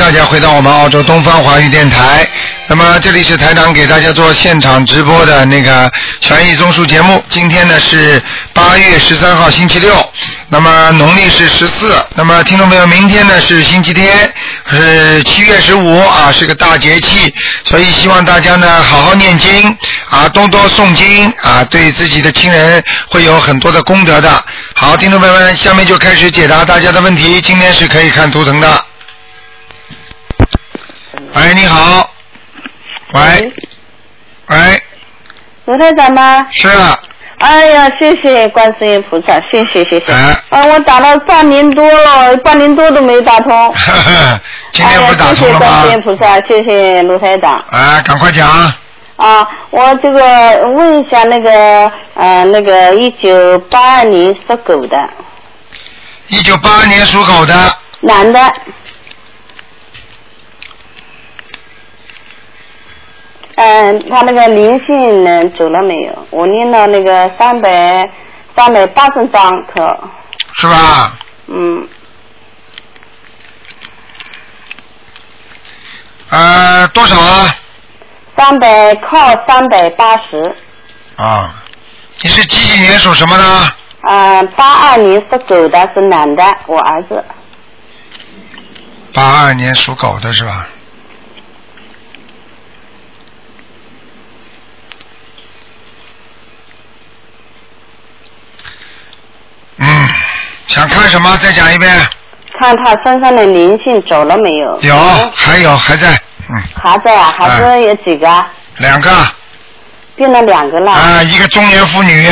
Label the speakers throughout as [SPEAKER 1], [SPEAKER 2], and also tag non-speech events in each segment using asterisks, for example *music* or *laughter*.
[SPEAKER 1] 大家回到我们澳洲东方华语电台。那么这里是台长给大家做现场直播的那个权益综述节目。今天呢是八月十三号星期六，那么农历是十四。那么听众朋友，明天呢是星期天，是七月十五啊，是个大节气，所以希望大家呢好好念经啊，多多诵经啊，对自己的亲人会有很多的功德的。好，听众朋友们，下面就开始解答大家的问题。今天是可以看图腾的。喂，你好。喂，喂，
[SPEAKER 2] 卢台长吗？
[SPEAKER 1] 是啊，
[SPEAKER 2] 哎呀，谢谢观世音菩萨，谢谢谢谢。
[SPEAKER 1] 哎，
[SPEAKER 2] 啊，我打了半年多了，半年多都没打通。
[SPEAKER 1] 呵 *laughs* 呵今天不是打
[SPEAKER 2] 哎呀，谢谢
[SPEAKER 1] 通了
[SPEAKER 2] 观世？音菩萨，谢谢卢台长。
[SPEAKER 1] 啊，赶快讲。
[SPEAKER 2] 啊，我这个问一下那个呃那个一九八二年属狗的
[SPEAKER 1] 一九八二年属狗的，
[SPEAKER 2] 男的，嗯、他那个灵性呢走了没有？我念了那个三百三百八十张可，
[SPEAKER 1] 是吧？
[SPEAKER 2] 嗯，
[SPEAKER 1] 呃，多少啊？
[SPEAKER 2] 三百靠三百八十，
[SPEAKER 1] 啊，你是几几年属什么的？
[SPEAKER 2] 啊，八二年属狗的是男的，我儿子，
[SPEAKER 1] 八二年属狗的是吧？嗯，想看什么？再讲一遍。
[SPEAKER 2] 看他身上的灵性走了没有？
[SPEAKER 1] 有，还有还在，嗯，
[SPEAKER 2] 还在啊？还是有几个？
[SPEAKER 1] 两个
[SPEAKER 2] 变了两个了。
[SPEAKER 1] 啊，一个中年妇女，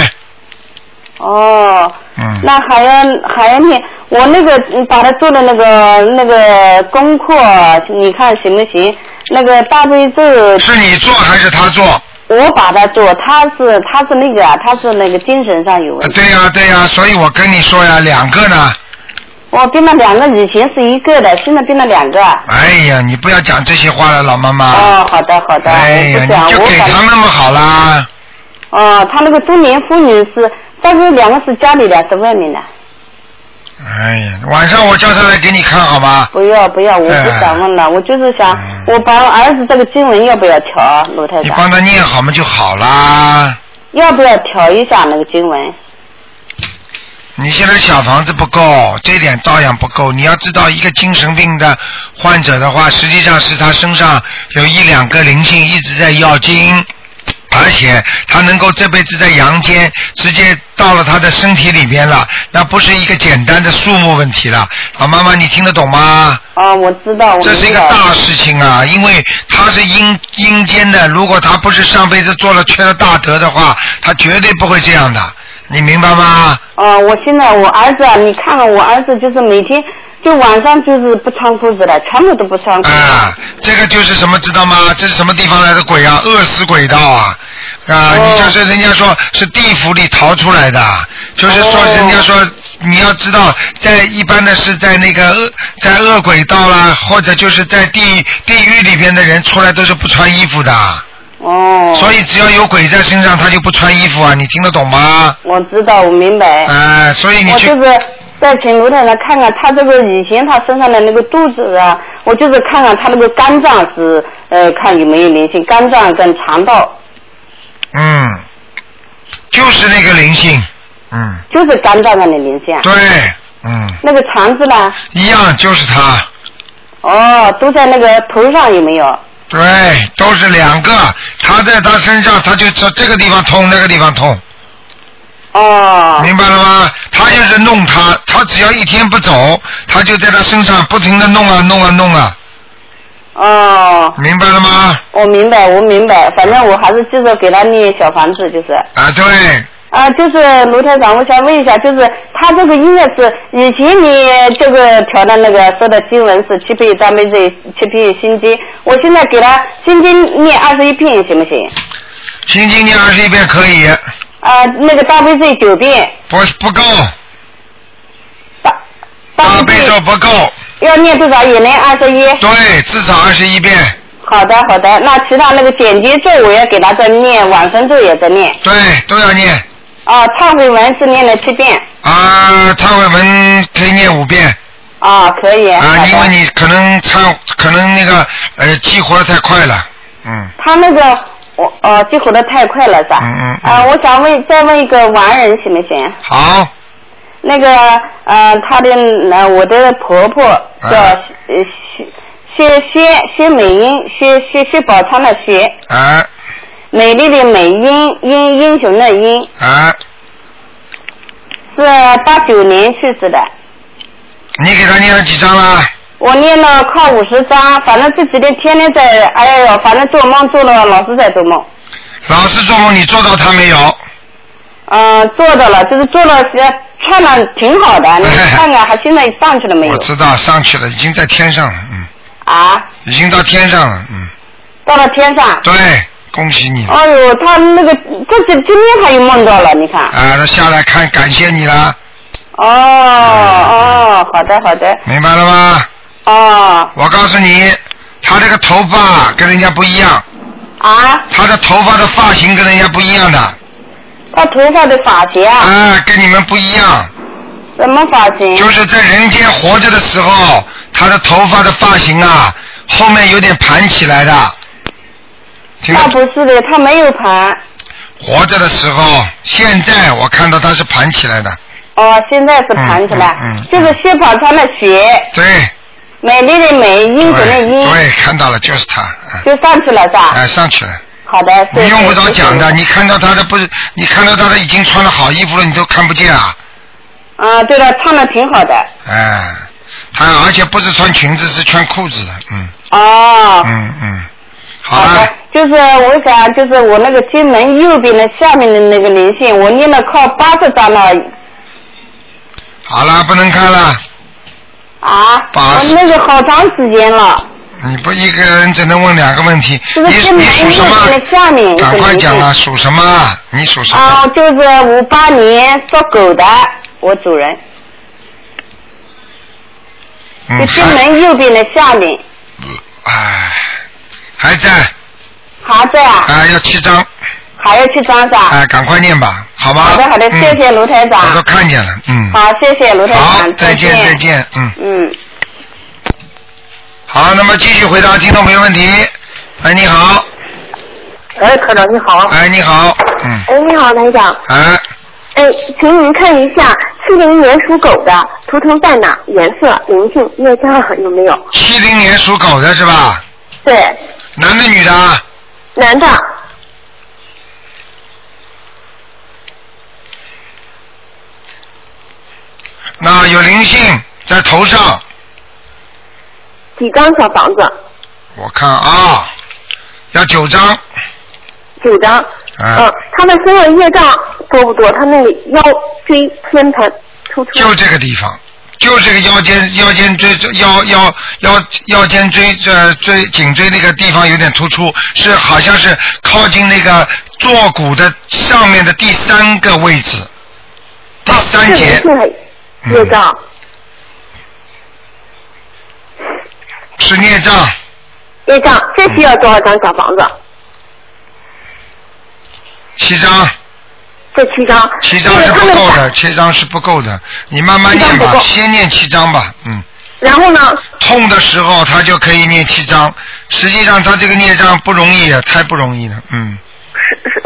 [SPEAKER 2] 哦，
[SPEAKER 1] 嗯，
[SPEAKER 2] 那还要还要念，我那个嗯把他做的那个那个功课，你看行不行？那个大悲咒，
[SPEAKER 1] 是你做还是他做？
[SPEAKER 2] 我把他做，他是他是那个啊，他是那个精神上有
[SPEAKER 1] 呃
[SPEAKER 2] 问题。
[SPEAKER 1] 对呀、对呀、所以我跟你说呀，两个呢。
[SPEAKER 2] 我变了两个，以前是一个的，现在变了两个。
[SPEAKER 1] 哎呀，你不要讲这些话了，老妈妈。
[SPEAKER 2] 哦，好的好的，
[SPEAKER 1] 哎呀，
[SPEAKER 2] 我不讲，
[SPEAKER 1] 你就给他那么好啦。
[SPEAKER 2] 哦，他那个中年妇女是，但是两个是家里的，是外面的。
[SPEAKER 1] 哎呀，晚上我叫他来给你看好吗？
[SPEAKER 2] 不要不要，我不想问了，我就是想，
[SPEAKER 1] 嗯
[SPEAKER 2] 我把我儿子这个经文要不要调，卢台长？
[SPEAKER 1] 你帮他念好嘛就好啦。
[SPEAKER 2] 要不要调一下那个经文？
[SPEAKER 1] 你现在小房子不够，这点照样不够。你要知道，一个精神病的患者的话，实际上是他身上有一两个灵性一直在要经，而且他能够这辈子在阳间直接到了他的身体里边了，那不是一个简单的数目问题了。老妈妈，你听得懂吗？
[SPEAKER 2] 啊，我知道，我
[SPEAKER 1] 这是一个大事情啊，因为他是阴阴间的，如果他不是上辈子做了缺了大德的话，他绝对不会这样的，你明白吗？
[SPEAKER 2] 啊，我现在我儿子啊，你看看我儿子，就是每天就晚上就是不穿裤子了，全部都不穿裤子。
[SPEAKER 1] 啊，这个就是什么知道吗？这是什么地方来的鬼啊？饿死鬼道啊！啊，
[SPEAKER 2] 哦
[SPEAKER 1] 你就是人家说是地府里逃出来的，就是说
[SPEAKER 2] 哦
[SPEAKER 1] 人家说你要知道，在一般的是在那个恶在恶鬼道啦，或者就是在地地狱里边的人出来都是不穿衣服的，
[SPEAKER 2] 哦。
[SPEAKER 1] 所以只要有鬼在身上，他就不穿衣服啊！你听得懂吗？
[SPEAKER 2] 我知道，我明白。
[SPEAKER 1] 哎、所以你去
[SPEAKER 2] 我就是再请卢太太看看他这个以前他身上的那个肚子啊，我就是看看他那个肝脏是呃看有没有灵性，肝脏跟肠道
[SPEAKER 1] 嗯，就是那个灵性，嗯，
[SPEAKER 2] 就是肝脏上的灵性啊。
[SPEAKER 1] 对，嗯，
[SPEAKER 2] 那个肠子呢？
[SPEAKER 1] 一样就是他。
[SPEAKER 2] 哦，都在那个头上有没有？
[SPEAKER 1] 对，都是两个，他在他身上，他就这这个地方痛，那个地方痛，
[SPEAKER 2] 哦。
[SPEAKER 1] 明白了吗？他就是弄他，他只要一天不走，他就在他身上不停的弄啊弄啊弄啊，
[SPEAKER 2] 哦，
[SPEAKER 1] 明白了吗？
[SPEAKER 2] 我明白，我明白，反正我还是继续给他念小房子，就是。
[SPEAKER 1] 啊，对，
[SPEAKER 2] 啊，就是卢台长，我想问一下，就是他这个应该是以前你这个调的那个说的经文是七遍大悲咒，七遍心经，我现在给他心经念二十一遍行不行？
[SPEAKER 1] 心经念二十一遍可以，
[SPEAKER 2] 啊，那个大悲咒九遍，
[SPEAKER 1] 不不够，
[SPEAKER 2] 大
[SPEAKER 1] 大悲咒不够，
[SPEAKER 2] 要念多少？也念二十一。
[SPEAKER 1] 对，至少二十一遍，
[SPEAKER 2] 好的，好的。那其他那个简洁咒我要给他再念，往生咒也在念。
[SPEAKER 1] 对，都要念。
[SPEAKER 2] 啊，忏悔文是念了七遍。
[SPEAKER 1] 啊，忏悔文可以念五遍，
[SPEAKER 2] 啊，可以。
[SPEAKER 1] 啊，因为你可能忏，可能那个呃激活的太快了，嗯，
[SPEAKER 2] 他那个我呃激活的太快了是吧？
[SPEAKER 1] 嗯嗯嗯
[SPEAKER 2] 啊，我想问再问一个完人行不行？
[SPEAKER 1] 好，
[SPEAKER 2] 那个呃，他的呃，我的婆婆叫薛薛薛薛美英，薛薛薛宝钗的薛，
[SPEAKER 1] 啊
[SPEAKER 2] 美丽的美，英英英雄的英，
[SPEAKER 1] 啊，
[SPEAKER 2] 是八九年去世的。
[SPEAKER 1] 你给他念了几张了？
[SPEAKER 2] 我念了快五十章，反正这几天天天在，哎呦，反正做梦做了，老是在做梦。
[SPEAKER 1] 老是做梦，你做到他没有？
[SPEAKER 2] 嗯、做到了，就是做了，呃穿的挺好的，你 *laughs* 看看，还现在上去了没有
[SPEAKER 1] 我？知道上去了，已经在天上了，嗯，
[SPEAKER 2] 啊，
[SPEAKER 1] 已经到天上了，嗯，
[SPEAKER 2] 到了天上。
[SPEAKER 1] 对，恭喜你，啊，
[SPEAKER 2] 哎呦，他那个这今今天他又梦到了，你看。
[SPEAKER 1] 啊他下来看，感谢你了，
[SPEAKER 2] 哦哦，好的好的，
[SPEAKER 1] 明白了吗？
[SPEAKER 2] 哦。
[SPEAKER 1] 我告诉你，他这个头发跟人家不一样，
[SPEAKER 2] 啊，
[SPEAKER 1] 他的头发的发型跟人家不一样的，
[SPEAKER 2] 他头发的发型啊，
[SPEAKER 1] 啊，跟你们不一样，
[SPEAKER 2] 什么发型？
[SPEAKER 1] 就是在人间活着的时候，他的头发的发型啊，后面有点盘起来的，听得
[SPEAKER 2] 他不是的，他没有盘。
[SPEAKER 1] 活着的时候，现在我看到他是盘起来的，
[SPEAKER 2] 哦，现在是盘起来，
[SPEAKER 1] 嗯嗯嗯
[SPEAKER 2] 就是薛宝钗的血，
[SPEAKER 1] 对，
[SPEAKER 2] 美丽的美，英雄的，英，
[SPEAKER 1] 对，看到了，就是他，嗯
[SPEAKER 2] 就上去了是吧？
[SPEAKER 1] 哎，上去了，
[SPEAKER 2] 好的，
[SPEAKER 1] 你用不着讲的，你看到他的不是，你看到他的已经穿了好衣服了，你都看不见啊，
[SPEAKER 2] 啊，对了，唱的挺好的。
[SPEAKER 1] 哎，他而且不是穿裙子，是穿裤子的，嗯。
[SPEAKER 2] 哦，
[SPEAKER 1] 嗯嗯，好
[SPEAKER 2] 好的
[SPEAKER 1] 了，，
[SPEAKER 2] 就是我想，就是我那个金门右边的下面的那个灵性，我念了靠八十张了。
[SPEAKER 1] 好了，不能看了，
[SPEAKER 2] 啊，
[SPEAKER 1] 八十。
[SPEAKER 2] 我那个好长时间了，
[SPEAKER 1] 你不一个人只能问两个问题，你你属什么？
[SPEAKER 2] 的？下面
[SPEAKER 1] 赶快讲啊，属什么？你属什么？
[SPEAKER 2] 啊，就是五八年属狗的，我主人，
[SPEAKER 1] 嗯，
[SPEAKER 2] 就
[SPEAKER 1] 进
[SPEAKER 2] 门右边的下面，
[SPEAKER 1] 哎，还在，
[SPEAKER 2] 还在啊，
[SPEAKER 1] 啊，要七张，
[SPEAKER 2] 还要去张上。
[SPEAKER 1] 哎，赶快念吧，好吧？
[SPEAKER 2] 好的好的，
[SPEAKER 1] 嗯
[SPEAKER 2] 谢谢卢台长
[SPEAKER 1] 我都。看见了，嗯。
[SPEAKER 2] 好，谢谢卢台
[SPEAKER 1] 好
[SPEAKER 2] 长，，
[SPEAKER 1] 再见再。见，嗯。
[SPEAKER 2] 嗯。
[SPEAKER 1] 好，那么继续回答听众朋友问题。哎，你好，
[SPEAKER 3] 哎，科长你好。
[SPEAKER 1] 哎，你好，嗯，
[SPEAKER 3] 哎，你好，台长。
[SPEAKER 1] 哎，
[SPEAKER 3] 哎，请您看一下七零年属狗的图腾在哪？颜色、灵性、业障 *laughs* 有没有？
[SPEAKER 1] 七零年属狗的是吧？
[SPEAKER 3] 对，
[SPEAKER 1] 男的女的啊？
[SPEAKER 3] 男的。
[SPEAKER 1] 那有灵性在头上，
[SPEAKER 3] 几张小房子？
[SPEAKER 1] 我看啊，要九张，
[SPEAKER 3] 九张。
[SPEAKER 1] 哎
[SPEAKER 3] 嗯，他的身上业障多不多？他那个腰椎偏盘突出。
[SPEAKER 1] 就这个地方，就这个腰间腰间椎腰腰腰腰间椎这椎颈椎那个地方有点突出，是好像是靠近那个坐骨的上面的第三个位置，第三
[SPEAKER 3] 是
[SPEAKER 1] 节
[SPEAKER 3] 灵。性的业障。
[SPEAKER 1] 是孽障，
[SPEAKER 3] 孽障，这需要多少张小房子？
[SPEAKER 1] 七张，
[SPEAKER 3] 这七张。
[SPEAKER 1] 七张是不够的，七张是不够的，你慢慢念吧，先念七张吧，嗯。
[SPEAKER 3] 然后呢？
[SPEAKER 1] 痛的时候他就可以念七张，实际上他这个孽障不容易啊，太不容易了，嗯，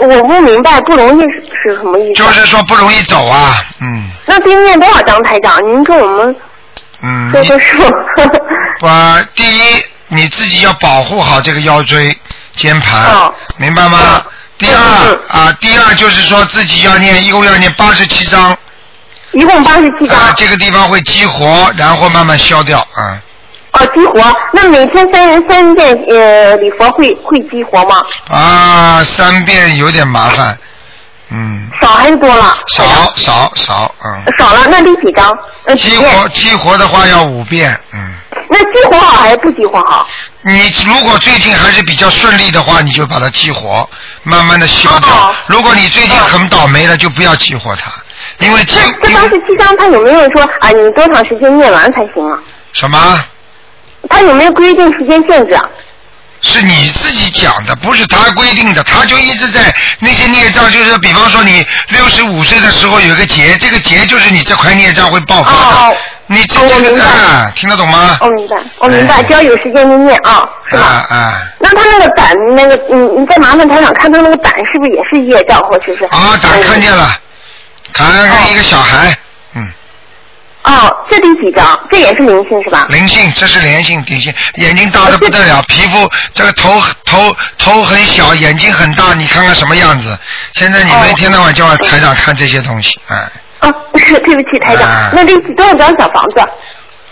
[SPEAKER 3] 我不明白不容易是是什么意思？
[SPEAKER 1] 就是说不容易走啊，嗯
[SPEAKER 3] 那得念多少张台长？您跟我们
[SPEAKER 1] 嗯，你
[SPEAKER 3] 说说数。
[SPEAKER 1] 我第一你自己要保护好这个腰椎肩盘，
[SPEAKER 3] 哦
[SPEAKER 1] 明白吗？
[SPEAKER 3] 嗯
[SPEAKER 1] 第二、
[SPEAKER 3] 嗯
[SPEAKER 1] 啊，第二就是说自己要念，一共要念八十七章，
[SPEAKER 3] 一共八十七张。
[SPEAKER 1] 啊，这个地方会激活，然后慢慢消掉，啊，
[SPEAKER 3] 哦，激活。那每天三三遍呃礼佛会会激活吗？
[SPEAKER 1] 啊，三遍有点麻烦，嗯，
[SPEAKER 3] 少还是多了？
[SPEAKER 1] 少少少，嗯，
[SPEAKER 3] 少了，那得几张？呃，
[SPEAKER 1] 激活激活的话要五遍，嗯。
[SPEAKER 3] 那激活好还是不激活好？
[SPEAKER 1] 你如果最近还是比较顺利的话，你就把它激活，慢慢的消掉。
[SPEAKER 3] 哦
[SPEAKER 1] 如果你最近很倒霉了，就不要激活它，因为激因为
[SPEAKER 3] 那这八十七张他有没有说啊？你多长时间念完才行啊？
[SPEAKER 1] 什么？
[SPEAKER 3] 他有没有规定时间限制啊？
[SPEAKER 1] 是你自己讲的，不是他规定的，他就一直在那些孽障，就是比方说你六十五岁的时候有一个劫，这个劫就是你这块孽障会爆发的。
[SPEAKER 3] 哦
[SPEAKER 1] 你
[SPEAKER 3] 我
[SPEAKER 1] 这
[SPEAKER 3] 明白
[SPEAKER 1] 个啊，听得懂吗？
[SPEAKER 3] 我明白，我明白，
[SPEAKER 1] 哎
[SPEAKER 3] 只要有时间就念啊，是吧？
[SPEAKER 1] 啊啊
[SPEAKER 3] 那他那个胆，那个，你，你再麻烦台长看他那个胆是不是也是业障，或者是？
[SPEAKER 1] 啊！胆看见
[SPEAKER 3] 了。
[SPEAKER 1] 了，看看一个小孩，嗯，
[SPEAKER 3] 哦，这第几张？这也是灵性是吧？
[SPEAKER 1] 灵性，这是灵性，灵性，眼睛大的不得了，皮肤这个头头头很小，眼睛很大，你看看什么样子？现在你们
[SPEAKER 3] 哦
[SPEAKER 1] 一天到晚叫我台长看这些东西，哎，
[SPEAKER 3] 哦，*laughs* 对不起，台长，
[SPEAKER 1] 啊
[SPEAKER 3] 那这多少张小房子？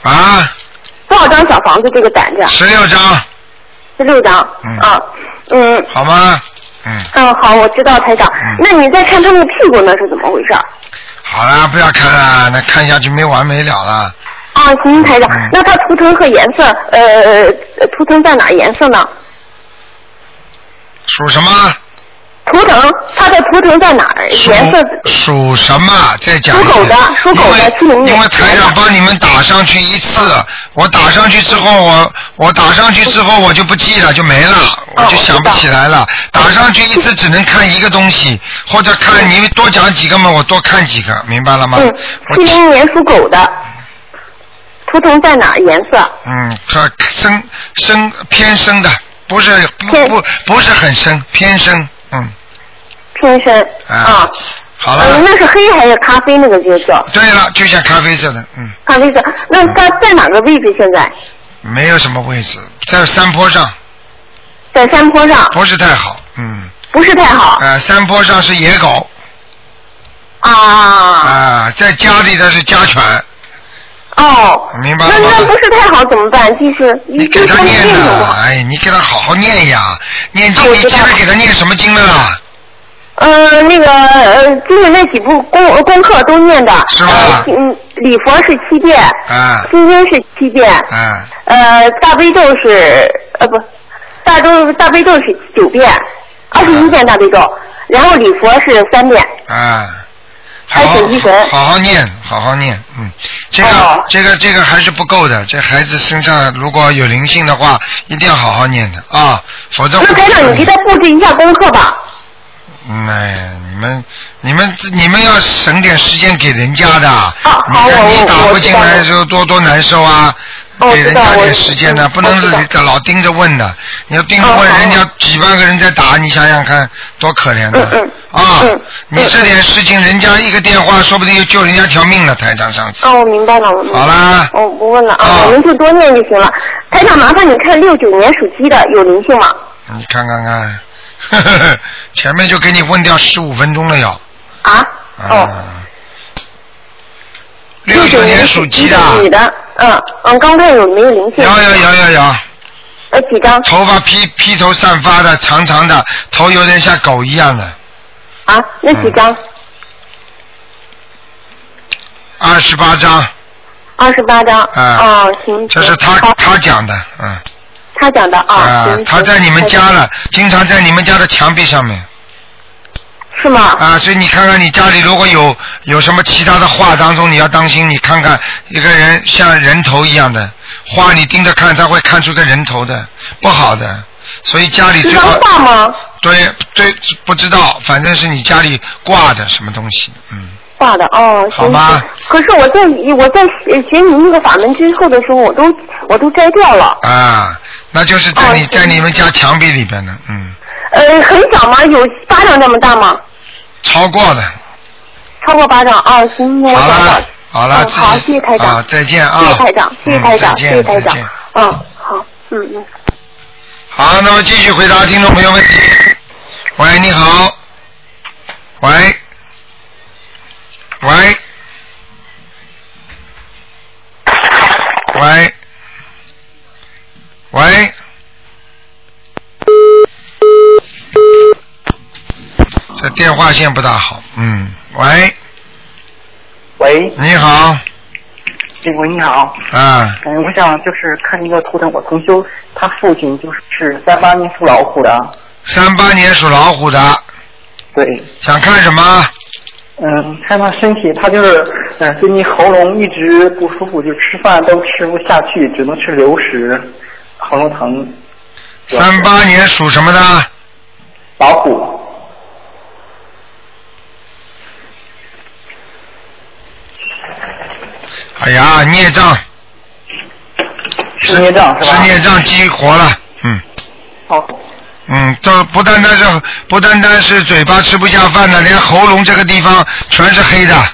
[SPEAKER 1] 啊，
[SPEAKER 3] 多少张小房子？这个胆子
[SPEAKER 1] 十六张，
[SPEAKER 3] 十六张。
[SPEAKER 1] 嗯
[SPEAKER 3] 啊，嗯
[SPEAKER 1] 好吗？嗯，
[SPEAKER 3] 嗯，好，我知道台长。
[SPEAKER 1] 嗯
[SPEAKER 3] 那你再看他们的屁股那是怎么回事？
[SPEAKER 1] 好了，不要看了，那看下去没完没了了。
[SPEAKER 3] 啊，行，台长
[SPEAKER 1] 嗯，
[SPEAKER 3] 那它图腾和颜色，呃，图腾在哪颜色呢？
[SPEAKER 1] 属什么？
[SPEAKER 3] 图腾，它的图腾在哪儿？颜色
[SPEAKER 1] 属什么？再讲。
[SPEAKER 3] 属狗的属狗的
[SPEAKER 1] 因为
[SPEAKER 3] 70年
[SPEAKER 1] 因为台长帮你们打上去一次，我打上去之后，我我打上去之后我就不记了，就没了，我就想不起来了。打上去一次只能看一个东西，或者看你多讲几个嘛，我多看几个，明白了吗？
[SPEAKER 3] 嗯，
[SPEAKER 1] 我
[SPEAKER 3] 七零年属狗的，图腾在哪儿？颜色？
[SPEAKER 1] 嗯，可深深偏深的，不是不不不是很深，偏深，嗯，
[SPEAKER 3] 偏深
[SPEAKER 1] 啊
[SPEAKER 3] 啊。
[SPEAKER 1] 好了。
[SPEAKER 3] 嗯，那是黑还是咖啡那个角色？
[SPEAKER 1] 对了，就像咖啡色的，嗯，
[SPEAKER 3] 咖啡色。那它在哪个位置？现在
[SPEAKER 1] 没有什么位置，在山坡上，
[SPEAKER 3] 在山坡上，
[SPEAKER 1] 不是太好，嗯，
[SPEAKER 3] 不是太好
[SPEAKER 1] 呃，山坡上是野狗，
[SPEAKER 3] 啊。
[SPEAKER 1] 啊、在家里的是家犬，
[SPEAKER 3] 哦，
[SPEAKER 1] 明白了吗
[SPEAKER 3] 那那不是太好怎么办？就是
[SPEAKER 1] 你给他念
[SPEAKER 3] 的
[SPEAKER 1] 的，哎，你给他好好念呀，念经，你
[SPEAKER 3] 啊我知道
[SPEAKER 1] 现在给他念什么经了啦？
[SPEAKER 3] 呃，那个呃，就是那几部功功课都念的。
[SPEAKER 1] 是吧
[SPEAKER 3] 呃嗯，礼佛是七遍，
[SPEAKER 1] 啊
[SPEAKER 3] 心经是七遍，
[SPEAKER 1] 啊，
[SPEAKER 3] 呃，大悲咒是呃不，大咒大悲咒是九遍，二十一遍大悲咒，然后礼佛是三遍。
[SPEAKER 1] 啊，
[SPEAKER 3] 还
[SPEAKER 1] 好
[SPEAKER 3] 有准提神
[SPEAKER 1] 好好念，好好念，嗯，这个、
[SPEAKER 3] 哦
[SPEAKER 1] 这个这个还是不够的，这孩子身上如果有灵性的话，一定要好好念的啊，否则
[SPEAKER 3] 那台长，你给他布置一下功课吧。
[SPEAKER 1] 嗯，哎呀，你们、你们、你们要省点时间给人家的。
[SPEAKER 3] 好
[SPEAKER 1] 你看你打不进来的时候多多难受啊！
[SPEAKER 3] 哦
[SPEAKER 1] 给人家点时间呢，
[SPEAKER 3] 嗯
[SPEAKER 1] 不能老盯着问的。你要盯着
[SPEAKER 3] 哦
[SPEAKER 1] 问，人家几万个人在打，你想想看，多可怜的。啊
[SPEAKER 3] 嗯，
[SPEAKER 1] 你这点事情，人家一个电话，说不定就救人家条命了。台长上次。
[SPEAKER 3] 哦，我明白了，
[SPEAKER 1] 好啦
[SPEAKER 3] 我，不问了
[SPEAKER 1] 啊
[SPEAKER 3] 啊，您就多念就行了。台长，麻烦你看六九年属鸡的有灵性吗？
[SPEAKER 1] 你看看看，呵呵呵前面就给你问掉十五分钟了要。
[SPEAKER 3] 啊？哦，
[SPEAKER 1] 啊。六九年属鸡的，
[SPEAKER 3] 女的，嗯嗯，刚看有没有灵性？
[SPEAKER 1] 有有有有有，
[SPEAKER 3] 呃，几张？
[SPEAKER 1] 头发披披头散发的，长长的，头有点像狗一样的，
[SPEAKER 3] 啊，那几张？
[SPEAKER 1] 二十八张，
[SPEAKER 3] 二十八张。
[SPEAKER 1] 啊
[SPEAKER 3] 哦，行。
[SPEAKER 1] 这是他他讲的，嗯，
[SPEAKER 3] 他讲的啊。
[SPEAKER 1] 啊，他在你们家。了，经常在你们家的墙壁上面，
[SPEAKER 3] 是吗？
[SPEAKER 1] 啊，所以你看看你家里如果有有什么其他的画当中，你要当心，你看看一个人像人头一样的画，你盯着看，他会看出个人头的，不好的，所以家里最好
[SPEAKER 3] 画吗？
[SPEAKER 1] 对对，不知道，反正是你家里挂的什么东西，嗯。
[SPEAKER 3] 挂的哦，
[SPEAKER 1] 好吧。
[SPEAKER 3] 可是我在我在学学你那个法门之后的时候，我都我都摘掉了。
[SPEAKER 1] 啊，那就是在你、
[SPEAKER 3] 哦
[SPEAKER 1] 在你们家墙壁里边的，嗯，
[SPEAKER 3] 呃，很小吗？有巴掌这么大吗？
[SPEAKER 1] 超过的。
[SPEAKER 3] 超过巴掌啊？行，那我
[SPEAKER 1] 好
[SPEAKER 3] 找找
[SPEAKER 1] 了。好了，
[SPEAKER 3] 嗯好，谢谢台长。
[SPEAKER 1] 啊，再见啊。
[SPEAKER 3] 谢谢台长，谢谢台长，
[SPEAKER 1] 嗯、
[SPEAKER 3] 谢谢台长
[SPEAKER 1] 见再见。
[SPEAKER 3] 嗯，好，嗯嗯。
[SPEAKER 1] 好，那么继续回答听众朋友问题。喂，你好。喂。喂。喂。喂。这电话线不大好，嗯，喂，
[SPEAKER 4] 喂，
[SPEAKER 1] 你好，
[SPEAKER 4] 师傅你好，
[SPEAKER 1] 啊，
[SPEAKER 4] 嗯，我想就是看一个图腾，我同修他父亲就是三八年属老虎的，
[SPEAKER 1] 三八年属老虎的，
[SPEAKER 4] 对，
[SPEAKER 1] 想看什么？
[SPEAKER 4] 嗯，看他身体，他就是嗯最近喉咙一直不舒服，就吃饭都吃不下去，只能吃流食，喉咙疼。
[SPEAKER 1] 三八年属什么的？
[SPEAKER 4] 老虎，
[SPEAKER 1] 哎呀，孽障，
[SPEAKER 4] 是孽障是吧？
[SPEAKER 1] 是孽障激活了，嗯。
[SPEAKER 4] 好，
[SPEAKER 1] 嗯，这不单单是不单单是嘴巴吃不下饭的，连喉咙这个地方全是黑的，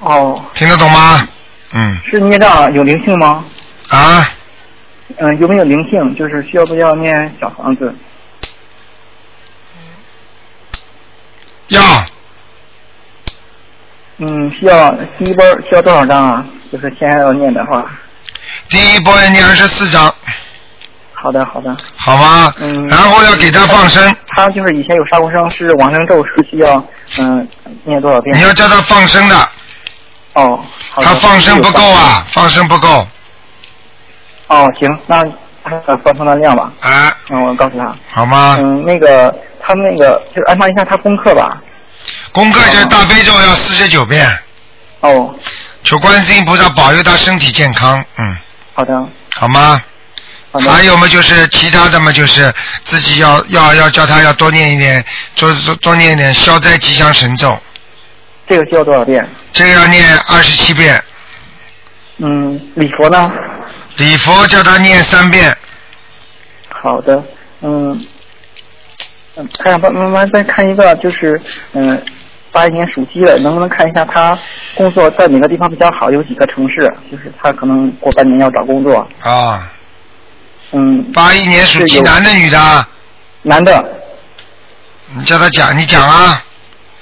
[SPEAKER 4] 哦，
[SPEAKER 1] 听得懂吗？嗯，
[SPEAKER 4] 是孽障有灵性吗？
[SPEAKER 1] 啊，
[SPEAKER 4] 嗯，有没有灵性？就是需要不要念小房子？
[SPEAKER 1] 要
[SPEAKER 4] 嗯，需要第一波需要多少张啊？就是现在要念的话。
[SPEAKER 1] 第一波要念二十四张，
[SPEAKER 4] 好的，好的。
[SPEAKER 1] 好吗？
[SPEAKER 4] 嗯。
[SPEAKER 1] 然后要给他放生，
[SPEAKER 4] 他就是以前有杀过生，是往生咒是需要嗯念多少遍？
[SPEAKER 1] 你要叫他放生的，
[SPEAKER 4] 哦，
[SPEAKER 1] 他放生不够。啊，放生不够，
[SPEAKER 4] 哦，行，那呃放生的量吧。
[SPEAKER 1] 啊，
[SPEAKER 4] 嗯，我告诉他。
[SPEAKER 1] 好吗？
[SPEAKER 4] 嗯，那个他那个就是安排一下他功课吧。
[SPEAKER 1] 功课就是大悲咒要四十九遍，
[SPEAKER 4] 哦，
[SPEAKER 1] 求观世音菩萨保佑他身体健康，嗯，
[SPEAKER 4] 好的，
[SPEAKER 1] 好吗？还有嘛，就是其他的嘛，就是自己要要要叫他要多念一点，多多多念一点消灾吉祥神咒，
[SPEAKER 4] 这个需要多少遍？
[SPEAKER 1] 这个要念二十七遍，
[SPEAKER 4] 嗯，礼佛呢？
[SPEAKER 1] 礼佛叫他念三遍，
[SPEAKER 4] 好的，嗯，嗯，看看慢慢慢再看一个，就是嗯，八一年属鸡的，能不能看一下他工作在哪个地方比较好？有几个城市？就是他可能过半年要找工作。
[SPEAKER 1] 啊，
[SPEAKER 4] 嗯，
[SPEAKER 1] 八一年属鸡，男的女的？
[SPEAKER 4] 男的，
[SPEAKER 1] 你叫他讲，你讲啊，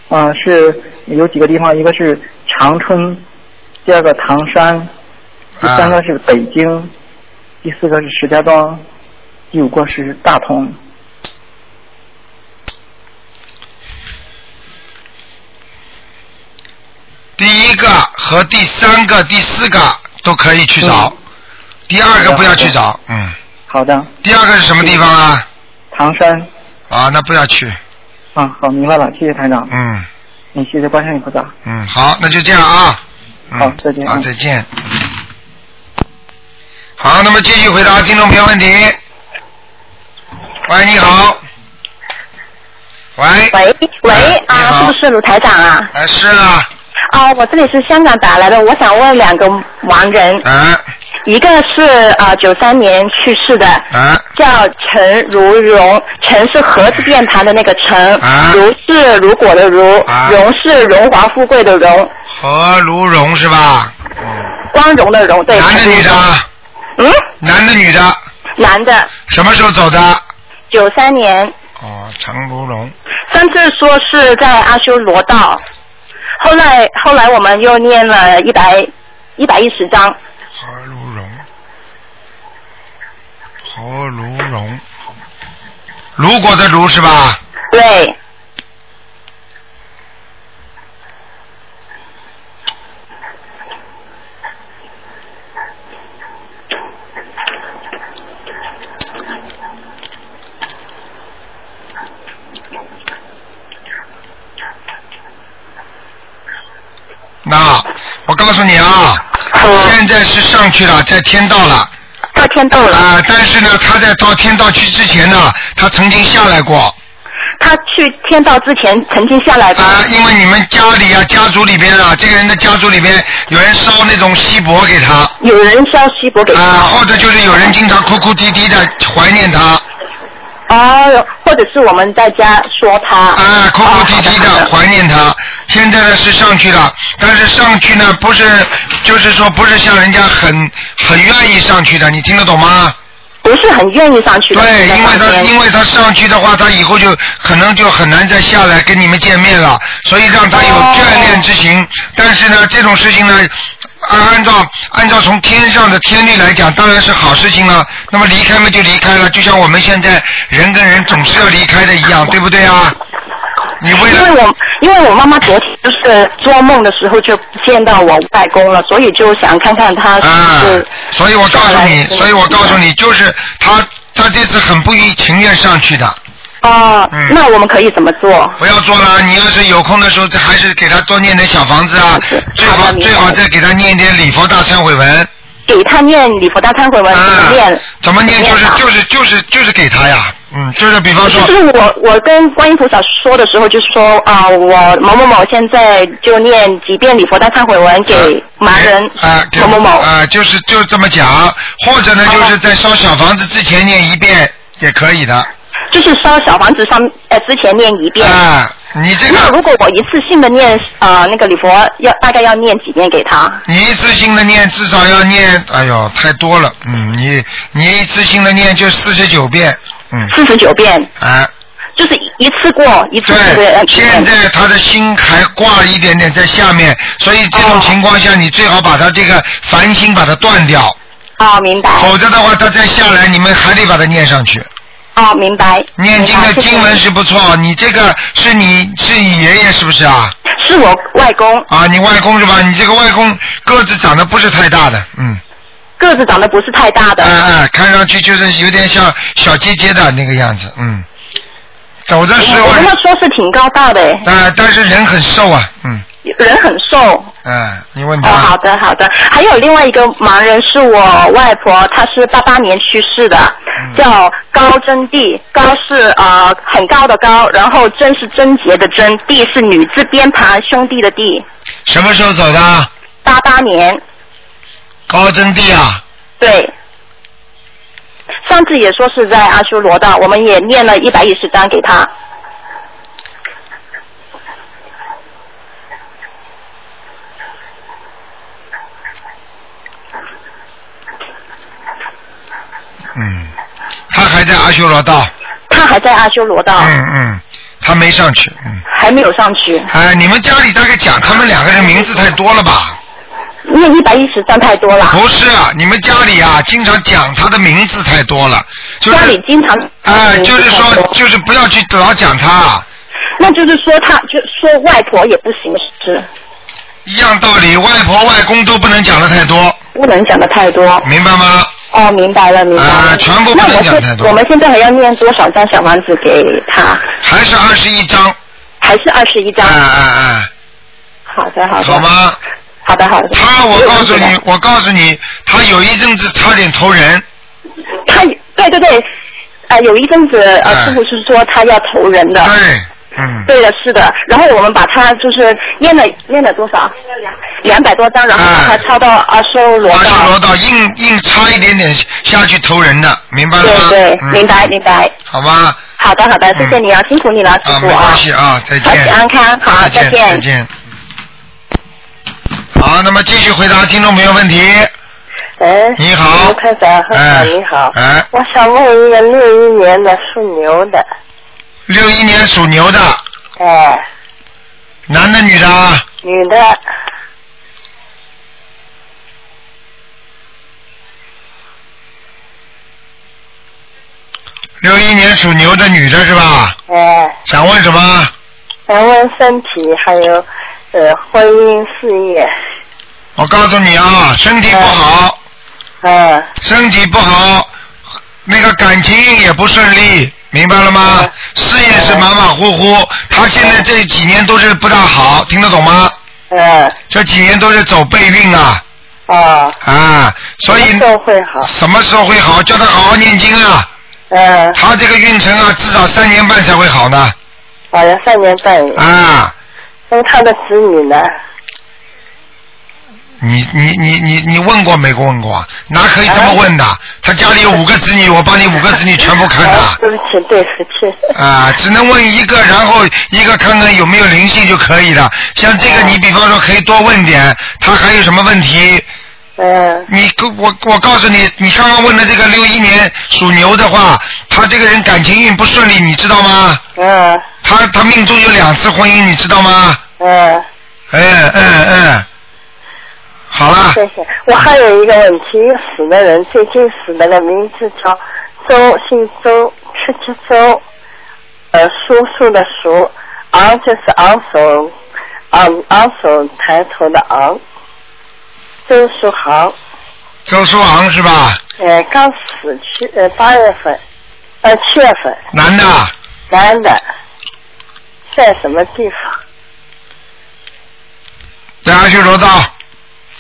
[SPEAKER 4] 嗯，是有几个地方，一个是长春，第二个唐山，第三个是北京，第四个是石家庄，第五个是大同。
[SPEAKER 1] 第一个和第三个、第四个都可以去找，
[SPEAKER 4] 嗯
[SPEAKER 1] 第二个不要去找，嗯，
[SPEAKER 4] 好的，
[SPEAKER 1] 第二个是什么地方啊？
[SPEAKER 4] 唐山。
[SPEAKER 1] 啊，那不要去，
[SPEAKER 4] 啊，好，明白了，谢谢台长。
[SPEAKER 1] 嗯
[SPEAKER 4] 你，谢谢观世音菩萨。
[SPEAKER 1] 嗯，好，那就这样啊。嗯、
[SPEAKER 4] 好再见
[SPEAKER 1] 啊，
[SPEAKER 4] 嗯
[SPEAKER 1] 再见。好，那么继续回答听众朋友问题。喂，你好。喂。
[SPEAKER 5] 喂喂啊，是不是卢台长啊？
[SPEAKER 1] 哎，是啊，
[SPEAKER 5] 啊，我这里是香港打来的，我想问两个盲人，
[SPEAKER 1] 啊
[SPEAKER 5] 一个是啊九三年去世的，
[SPEAKER 1] 啊
[SPEAKER 5] 叫陈如荣，陈是禾字边旁的那个陈，
[SPEAKER 1] 啊
[SPEAKER 5] 如是如果的如，
[SPEAKER 1] 啊
[SPEAKER 5] 荣是荣华富贵的荣，
[SPEAKER 1] 何如荣是吧？嗯，
[SPEAKER 5] 光荣的荣，对。
[SPEAKER 1] 男的？女的啊？
[SPEAKER 5] 嗯，
[SPEAKER 1] 男的女的？
[SPEAKER 5] 男的，
[SPEAKER 1] 什么时候走的？
[SPEAKER 5] 九三年，
[SPEAKER 1] 哦，陈如龙。
[SPEAKER 5] 上次说是在阿修罗道，后来后来我们又念了一百一百一十章，
[SPEAKER 1] 何如荣，何如荣，如果的如是吧？
[SPEAKER 5] 对。
[SPEAKER 1] 那我告诉你啊，现在是上去了，在天道了
[SPEAKER 5] 到天道了。
[SPEAKER 1] 啊、但是呢，他在到天道去之前呢，他曾经下来过
[SPEAKER 5] 他去天道之前曾经下来过。
[SPEAKER 1] 啊、因为你们家里啊，家族里边啊，这个人的家族里边有人烧那种锡箔给他
[SPEAKER 5] 有人烧锡箔给他。
[SPEAKER 1] 啊、或者就是有人经常哭哭啼啼的怀念他
[SPEAKER 5] 哦，或者是我们在家说他。
[SPEAKER 1] 啊，哭哭啼啼的怀念他。现在呢是上去了，但是上去呢不是，就是说不是像人家很很愿意上去的，你听得懂吗？
[SPEAKER 5] 不是很愿意上去的。
[SPEAKER 1] 对，因为他因为他上去的话，他以后就可能就很难再下来跟你们见面了，所以让他有眷恋之情。但是呢，这种事情呢，按按照按照从天上的天律来讲，当然是好事情了。那么离开嘛就离开了，就像我们现在人跟人总是要离开的一样，对不对啊？你为了
[SPEAKER 5] 因为我因为我妈妈昨天就是做梦的时候就见到我外公了，所以就想看看他是
[SPEAKER 1] 啊
[SPEAKER 5] 不是。，
[SPEAKER 1] 所以我告诉你，所以我告诉你，就是他他这次很不情愿上去的。
[SPEAKER 5] 哦、
[SPEAKER 1] 嗯
[SPEAKER 5] 那我们可以怎么做？
[SPEAKER 1] 不要做了，你要是有空的时候，还是给他多念点小房子啊，最好最好再给他念一点礼佛大忏悔文，
[SPEAKER 5] 给他念礼佛大忏悔文，怎么念？
[SPEAKER 1] 啊怎么念？就是
[SPEAKER 5] 啊
[SPEAKER 1] 就是就是就是给他呀，嗯，就是比方说
[SPEAKER 5] 就是我我跟观音菩萨说的时候，就是说啊、我某某某现在就念几遍礼佛大忏悔文给盲人
[SPEAKER 1] 啊，给
[SPEAKER 5] 某某某。
[SPEAKER 1] 啊，就是就这么讲，或者呢，就是在烧小房子之前念一遍也可以的。
[SPEAKER 5] 就是烧小房子上呃之前念一遍。
[SPEAKER 1] 啊，你这
[SPEAKER 5] 那
[SPEAKER 1] 个
[SPEAKER 5] 如果我一次性的念啊、那个礼佛，要大概要念几遍给他？
[SPEAKER 1] 你一次性的念至少要念，哎呦，太多了，嗯，你你一次性的念就四十九遍，嗯，
[SPEAKER 5] 四十九遍，
[SPEAKER 1] 啊，
[SPEAKER 5] 就是一次过一次
[SPEAKER 1] 对
[SPEAKER 5] 呃，
[SPEAKER 1] 现在他的心还挂一点点在下面，所以这种情况下，你最好把他这个烦心把它断掉，
[SPEAKER 5] 哦，明白。
[SPEAKER 1] 否则的话，他再下来，你们还得把它念上去。
[SPEAKER 5] 哦，明白。
[SPEAKER 1] 念经的经文是不错，你这个是你是你爷爷是不是啊？
[SPEAKER 5] 是我外公，
[SPEAKER 1] 啊，你外公是吧？你这个外公个子长得不是太大的，嗯，
[SPEAKER 5] 个子长得不是太大的。
[SPEAKER 1] 哎哎，看上去就是有点像小姐姐的那个样子，嗯。走的时候
[SPEAKER 5] 我，跟他说是挺高大的，
[SPEAKER 1] 啊，但是人很瘦啊，嗯，
[SPEAKER 5] 人很瘦。
[SPEAKER 1] 嗯，你问
[SPEAKER 5] 哦，
[SPEAKER 1] 他，
[SPEAKER 5] 好的好的。还有另外一个盲人是我外婆，她是八八年去世的，
[SPEAKER 1] 嗯
[SPEAKER 5] 叫高真谛。高是呃很高的高，然后真是贞洁的贞，谛是女字边旁兄弟的弟。
[SPEAKER 1] 什么时候走的？
[SPEAKER 5] 八八年，
[SPEAKER 1] 高真地啊，
[SPEAKER 5] 对。上次也说是在阿修罗的，我们也念了一百一十章给他。
[SPEAKER 1] 嗯，他还在阿修罗道，
[SPEAKER 5] 他还在阿修罗道，
[SPEAKER 1] 嗯嗯，他没上去，嗯，
[SPEAKER 5] 还没有上去，
[SPEAKER 1] 哎，你们家里大概讲他们两个人名字太多了吧？
[SPEAKER 5] 念一百一十三太多了。
[SPEAKER 1] 不是啊，你们家里啊，经常讲他的名字太多了，就是
[SPEAKER 5] 家里经常
[SPEAKER 1] 哎，就是说，就是不要去老讲他，
[SPEAKER 5] 那就是说他就说外婆也不行，是
[SPEAKER 1] 一样道理，外婆外公都不能讲的太多，
[SPEAKER 5] 不能讲的太多。
[SPEAKER 1] 明白吗？
[SPEAKER 5] 哦，明白了，明白了。
[SPEAKER 1] 啊全部不能
[SPEAKER 5] 那我
[SPEAKER 1] 讲太多
[SPEAKER 5] 我们现在还要念多少张小房子给他？
[SPEAKER 1] 还是二十一张，
[SPEAKER 5] 还是二十一张？
[SPEAKER 1] 哎哎哎
[SPEAKER 5] 好的，好
[SPEAKER 1] 哎，
[SPEAKER 5] 的。
[SPEAKER 1] 好？吗？
[SPEAKER 5] 好的，好的。
[SPEAKER 1] 他，我告诉你我告诉你，他有一阵子差点投人，
[SPEAKER 5] 他对对对，呃，有一阵子呃，
[SPEAKER 1] 哎
[SPEAKER 5] 师傅是说他要投人的。
[SPEAKER 1] 对，嗯，
[SPEAKER 5] 对的，是的。然后我们把它就是念了念了多少？两百多张，然后把它抄到阿修罗
[SPEAKER 1] 阿修罗
[SPEAKER 5] 道。
[SPEAKER 1] 硬硬差一点点下去投人的，明白了吗？
[SPEAKER 5] 对对，
[SPEAKER 1] 嗯
[SPEAKER 5] 明白明白。
[SPEAKER 1] 好吧，
[SPEAKER 5] 好的好的，谢谢你啊，辛苦你了，师
[SPEAKER 1] 啊，
[SPEAKER 5] 傅
[SPEAKER 1] 没关系啊，再
[SPEAKER 5] 保
[SPEAKER 1] 见。
[SPEAKER 5] 持安康，好，
[SPEAKER 1] 再见，再见。好，那么继续回答听众朋友问题。
[SPEAKER 6] 哎，
[SPEAKER 1] 你好
[SPEAKER 6] 卢台长，很
[SPEAKER 1] 哎，
[SPEAKER 6] 你好。
[SPEAKER 1] 哎
[SPEAKER 6] 我想问一个六一年的属牛的，
[SPEAKER 1] 六一年属牛的，
[SPEAKER 6] 哎，
[SPEAKER 1] 男的女的啊？
[SPEAKER 6] 女的，
[SPEAKER 1] 六一年属牛的女的是吧？
[SPEAKER 6] 哎，
[SPEAKER 1] 想问什么？
[SPEAKER 6] 想问身体还有呃婚姻事业，
[SPEAKER 1] 我告诉你啊，身体不好，
[SPEAKER 6] 嗯
[SPEAKER 1] 身体不好，那个感情也不顺利，明白了吗
[SPEAKER 6] 嗯？
[SPEAKER 1] 事业是马马虎虎，他现在这几年都是不大好，听得懂吗？
[SPEAKER 6] 嗯
[SPEAKER 1] 这几年都是走背运啊
[SPEAKER 6] 啊，
[SPEAKER 1] 啊，所以
[SPEAKER 6] 什么时候会好？
[SPEAKER 1] 什么时候会好？叫他好好念经啊！
[SPEAKER 6] 嗯，
[SPEAKER 1] 他这个运程啊，至少三年半才会好呢
[SPEAKER 6] 好像三年半。
[SPEAKER 1] 啊！
[SPEAKER 6] 那他的子女呢？
[SPEAKER 1] 你你你你你问过没问过啊？哪可以这么问的？他家里有五个子女，我帮你五个子女全部看
[SPEAKER 6] 啊，
[SPEAKER 1] 的
[SPEAKER 6] 对不起，对不起。
[SPEAKER 1] 啊，只能问一个，然后一个看看有没有灵性就可以了。像这个，你比方说可以多问点，他还有什么问题？
[SPEAKER 6] 嗯
[SPEAKER 1] 你我我告诉你，你刚刚问的这个六一年属牛的话，他这个人感情运不顺利，你知道吗？
[SPEAKER 6] 嗯
[SPEAKER 1] 他他命中有两次婚姻，你知道吗？
[SPEAKER 6] 嗯，
[SPEAKER 1] 嗯嗯嗯，好了，
[SPEAKER 6] 谢谢。我还有一个问题，一个死的人，最近死的人名字叫周，姓周，吃吃周，呃，叔叔的叔，昂就是昂首，昂昂首抬头的昂，周书航，
[SPEAKER 1] 周书航是吧？
[SPEAKER 6] 呃，刚死去，呃，八月份，呃，七月份，
[SPEAKER 1] 男的，
[SPEAKER 6] 男的，在什么地方？
[SPEAKER 1] 在阿修罗道，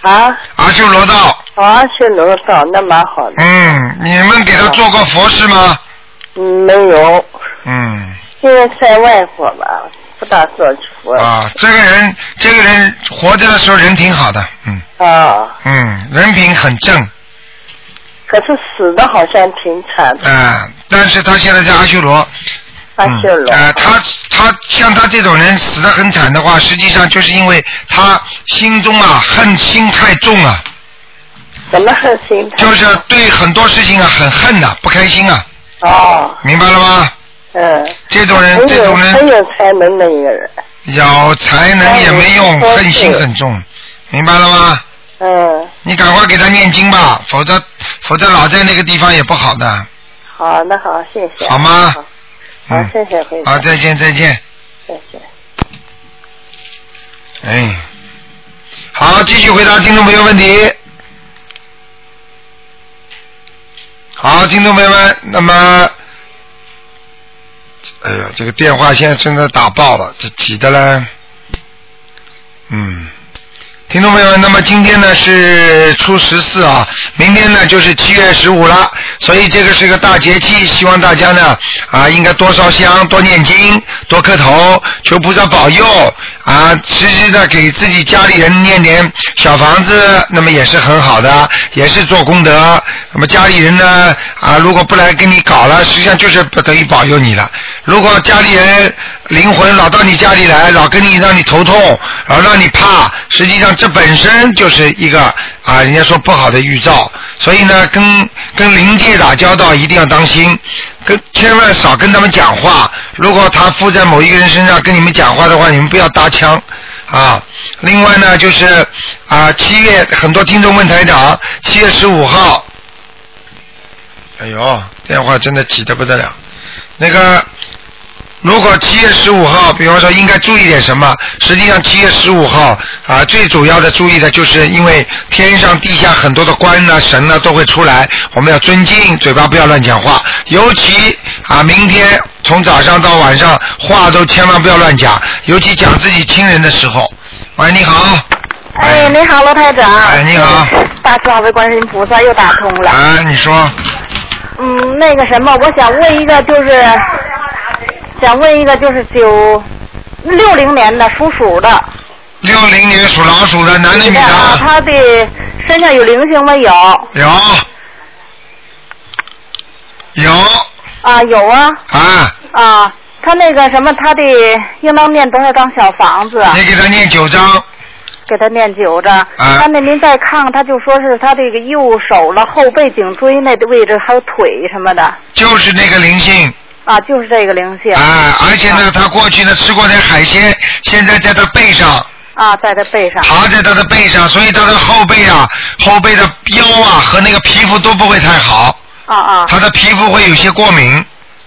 [SPEAKER 6] 啊，
[SPEAKER 1] 阿修罗道，
[SPEAKER 6] 阿修罗道那蛮好的。
[SPEAKER 1] 嗯，你们给他做过佛事吗？
[SPEAKER 6] 嗯，没有，
[SPEAKER 1] 嗯，
[SPEAKER 6] 现在在外国吧，不大做佛。
[SPEAKER 1] 啊，这个人，这个人活着的时候人挺好的，嗯
[SPEAKER 6] 啊，
[SPEAKER 1] 嗯，人品很正，
[SPEAKER 6] 可是死的好像挺惨的。
[SPEAKER 1] 啊，但是他现在在阿修罗，
[SPEAKER 6] 阿修罗。
[SPEAKER 1] 呃，他他像他这种人死得很惨的话，实际上就是因为他心中啊恨心太重啊，
[SPEAKER 6] 怎么恨心？
[SPEAKER 1] 就是对很多事情啊很恨呐、不开心啊，
[SPEAKER 6] 哦，
[SPEAKER 1] 明白了吗？
[SPEAKER 6] 嗯。
[SPEAKER 1] 这种人，这种人
[SPEAKER 6] 很有才能的一个人。
[SPEAKER 1] 有才能也没用，
[SPEAKER 6] 哎
[SPEAKER 1] 恨心很重，明白了吗？
[SPEAKER 6] 嗯，
[SPEAKER 1] 你赶快给他念经吧，否则否则老在那个地方也不好的，
[SPEAKER 6] 好，那好，谢谢。
[SPEAKER 1] 好吗
[SPEAKER 6] 好，好
[SPEAKER 1] 嗯，
[SPEAKER 6] 谢谢会长。
[SPEAKER 1] 好，再见再见，
[SPEAKER 6] 谢谢。
[SPEAKER 1] 哎，好，继续回答听众朋友问题。好，听众朋友们，那么，哎呀，这个电话现在真的打爆了，这挤的嘞，嗯。听众朋友们，那么今天呢是初十四啊，明天呢就是七月十五了，所以这个是个大节气，希望大家呢啊应该多烧香、多念经、多磕头，求菩萨保佑啊，时时的给自己家里人念点小房子，那么也是很好的，也是做功德。那么家里人呢啊，如果不来跟你搞了，实际上就是不得已保佑你了。如果家里人灵魂老到你家里来，老跟你让你头痛，老让你怕，实际上这本身就是一个啊，人家说不好的预兆。所以呢，跟跟灵界打交道一定要当心，跟千万少跟他们讲话。如果他附在某一个人身上跟你们讲话的话，你们不要搭腔啊。另外呢，就是啊，七月很多听众问台长，七月十五号。哎呦，电话真的挤得不得了。那个，如果七月十五号，比方说应该注意点什么？实际上七月十五号啊，最主要的注意的就是因为天上地下很多的官呢、神呢都会出来，我们要尊敬，嘴巴不要乱讲话。尤其啊，明天从早上到晚上话都千万不要乱讲，尤其讲自己亲人的时候。喂，你好。
[SPEAKER 7] 哎，你好，罗台长。
[SPEAKER 1] 哎，你好。
[SPEAKER 7] 大慈大悲观音菩萨又打通了。
[SPEAKER 1] 啊，你说。
[SPEAKER 7] 嗯，那个什么，我想问一个，就是想问一个，就是九六零年的属鼠的。
[SPEAKER 1] 六零年属老鼠的，男的女的？
[SPEAKER 7] 啊，他的身上有灵性没有？
[SPEAKER 1] 有。有。
[SPEAKER 7] 啊，有啊。
[SPEAKER 1] 啊。
[SPEAKER 7] 啊，他那个什么，他的应当念多少张小房子？
[SPEAKER 1] 你给他念九张。
[SPEAKER 7] 给他念九张。
[SPEAKER 1] 啊。
[SPEAKER 7] 他那您再看看，他就说是他这个右手了后背颈椎那的位置，还有腿什么的。
[SPEAKER 1] 就是那个灵性。
[SPEAKER 7] 啊，就是这个灵性。
[SPEAKER 1] 啊，而且呢，他过去呢吃过点海鲜，现在在他背上。
[SPEAKER 7] 啊，在他背上。
[SPEAKER 1] 爬在他的背上，所以他的后背啊、后背的腰啊和那个皮肤都不会太好。
[SPEAKER 7] 啊啊。
[SPEAKER 1] 他的皮肤会有些过敏，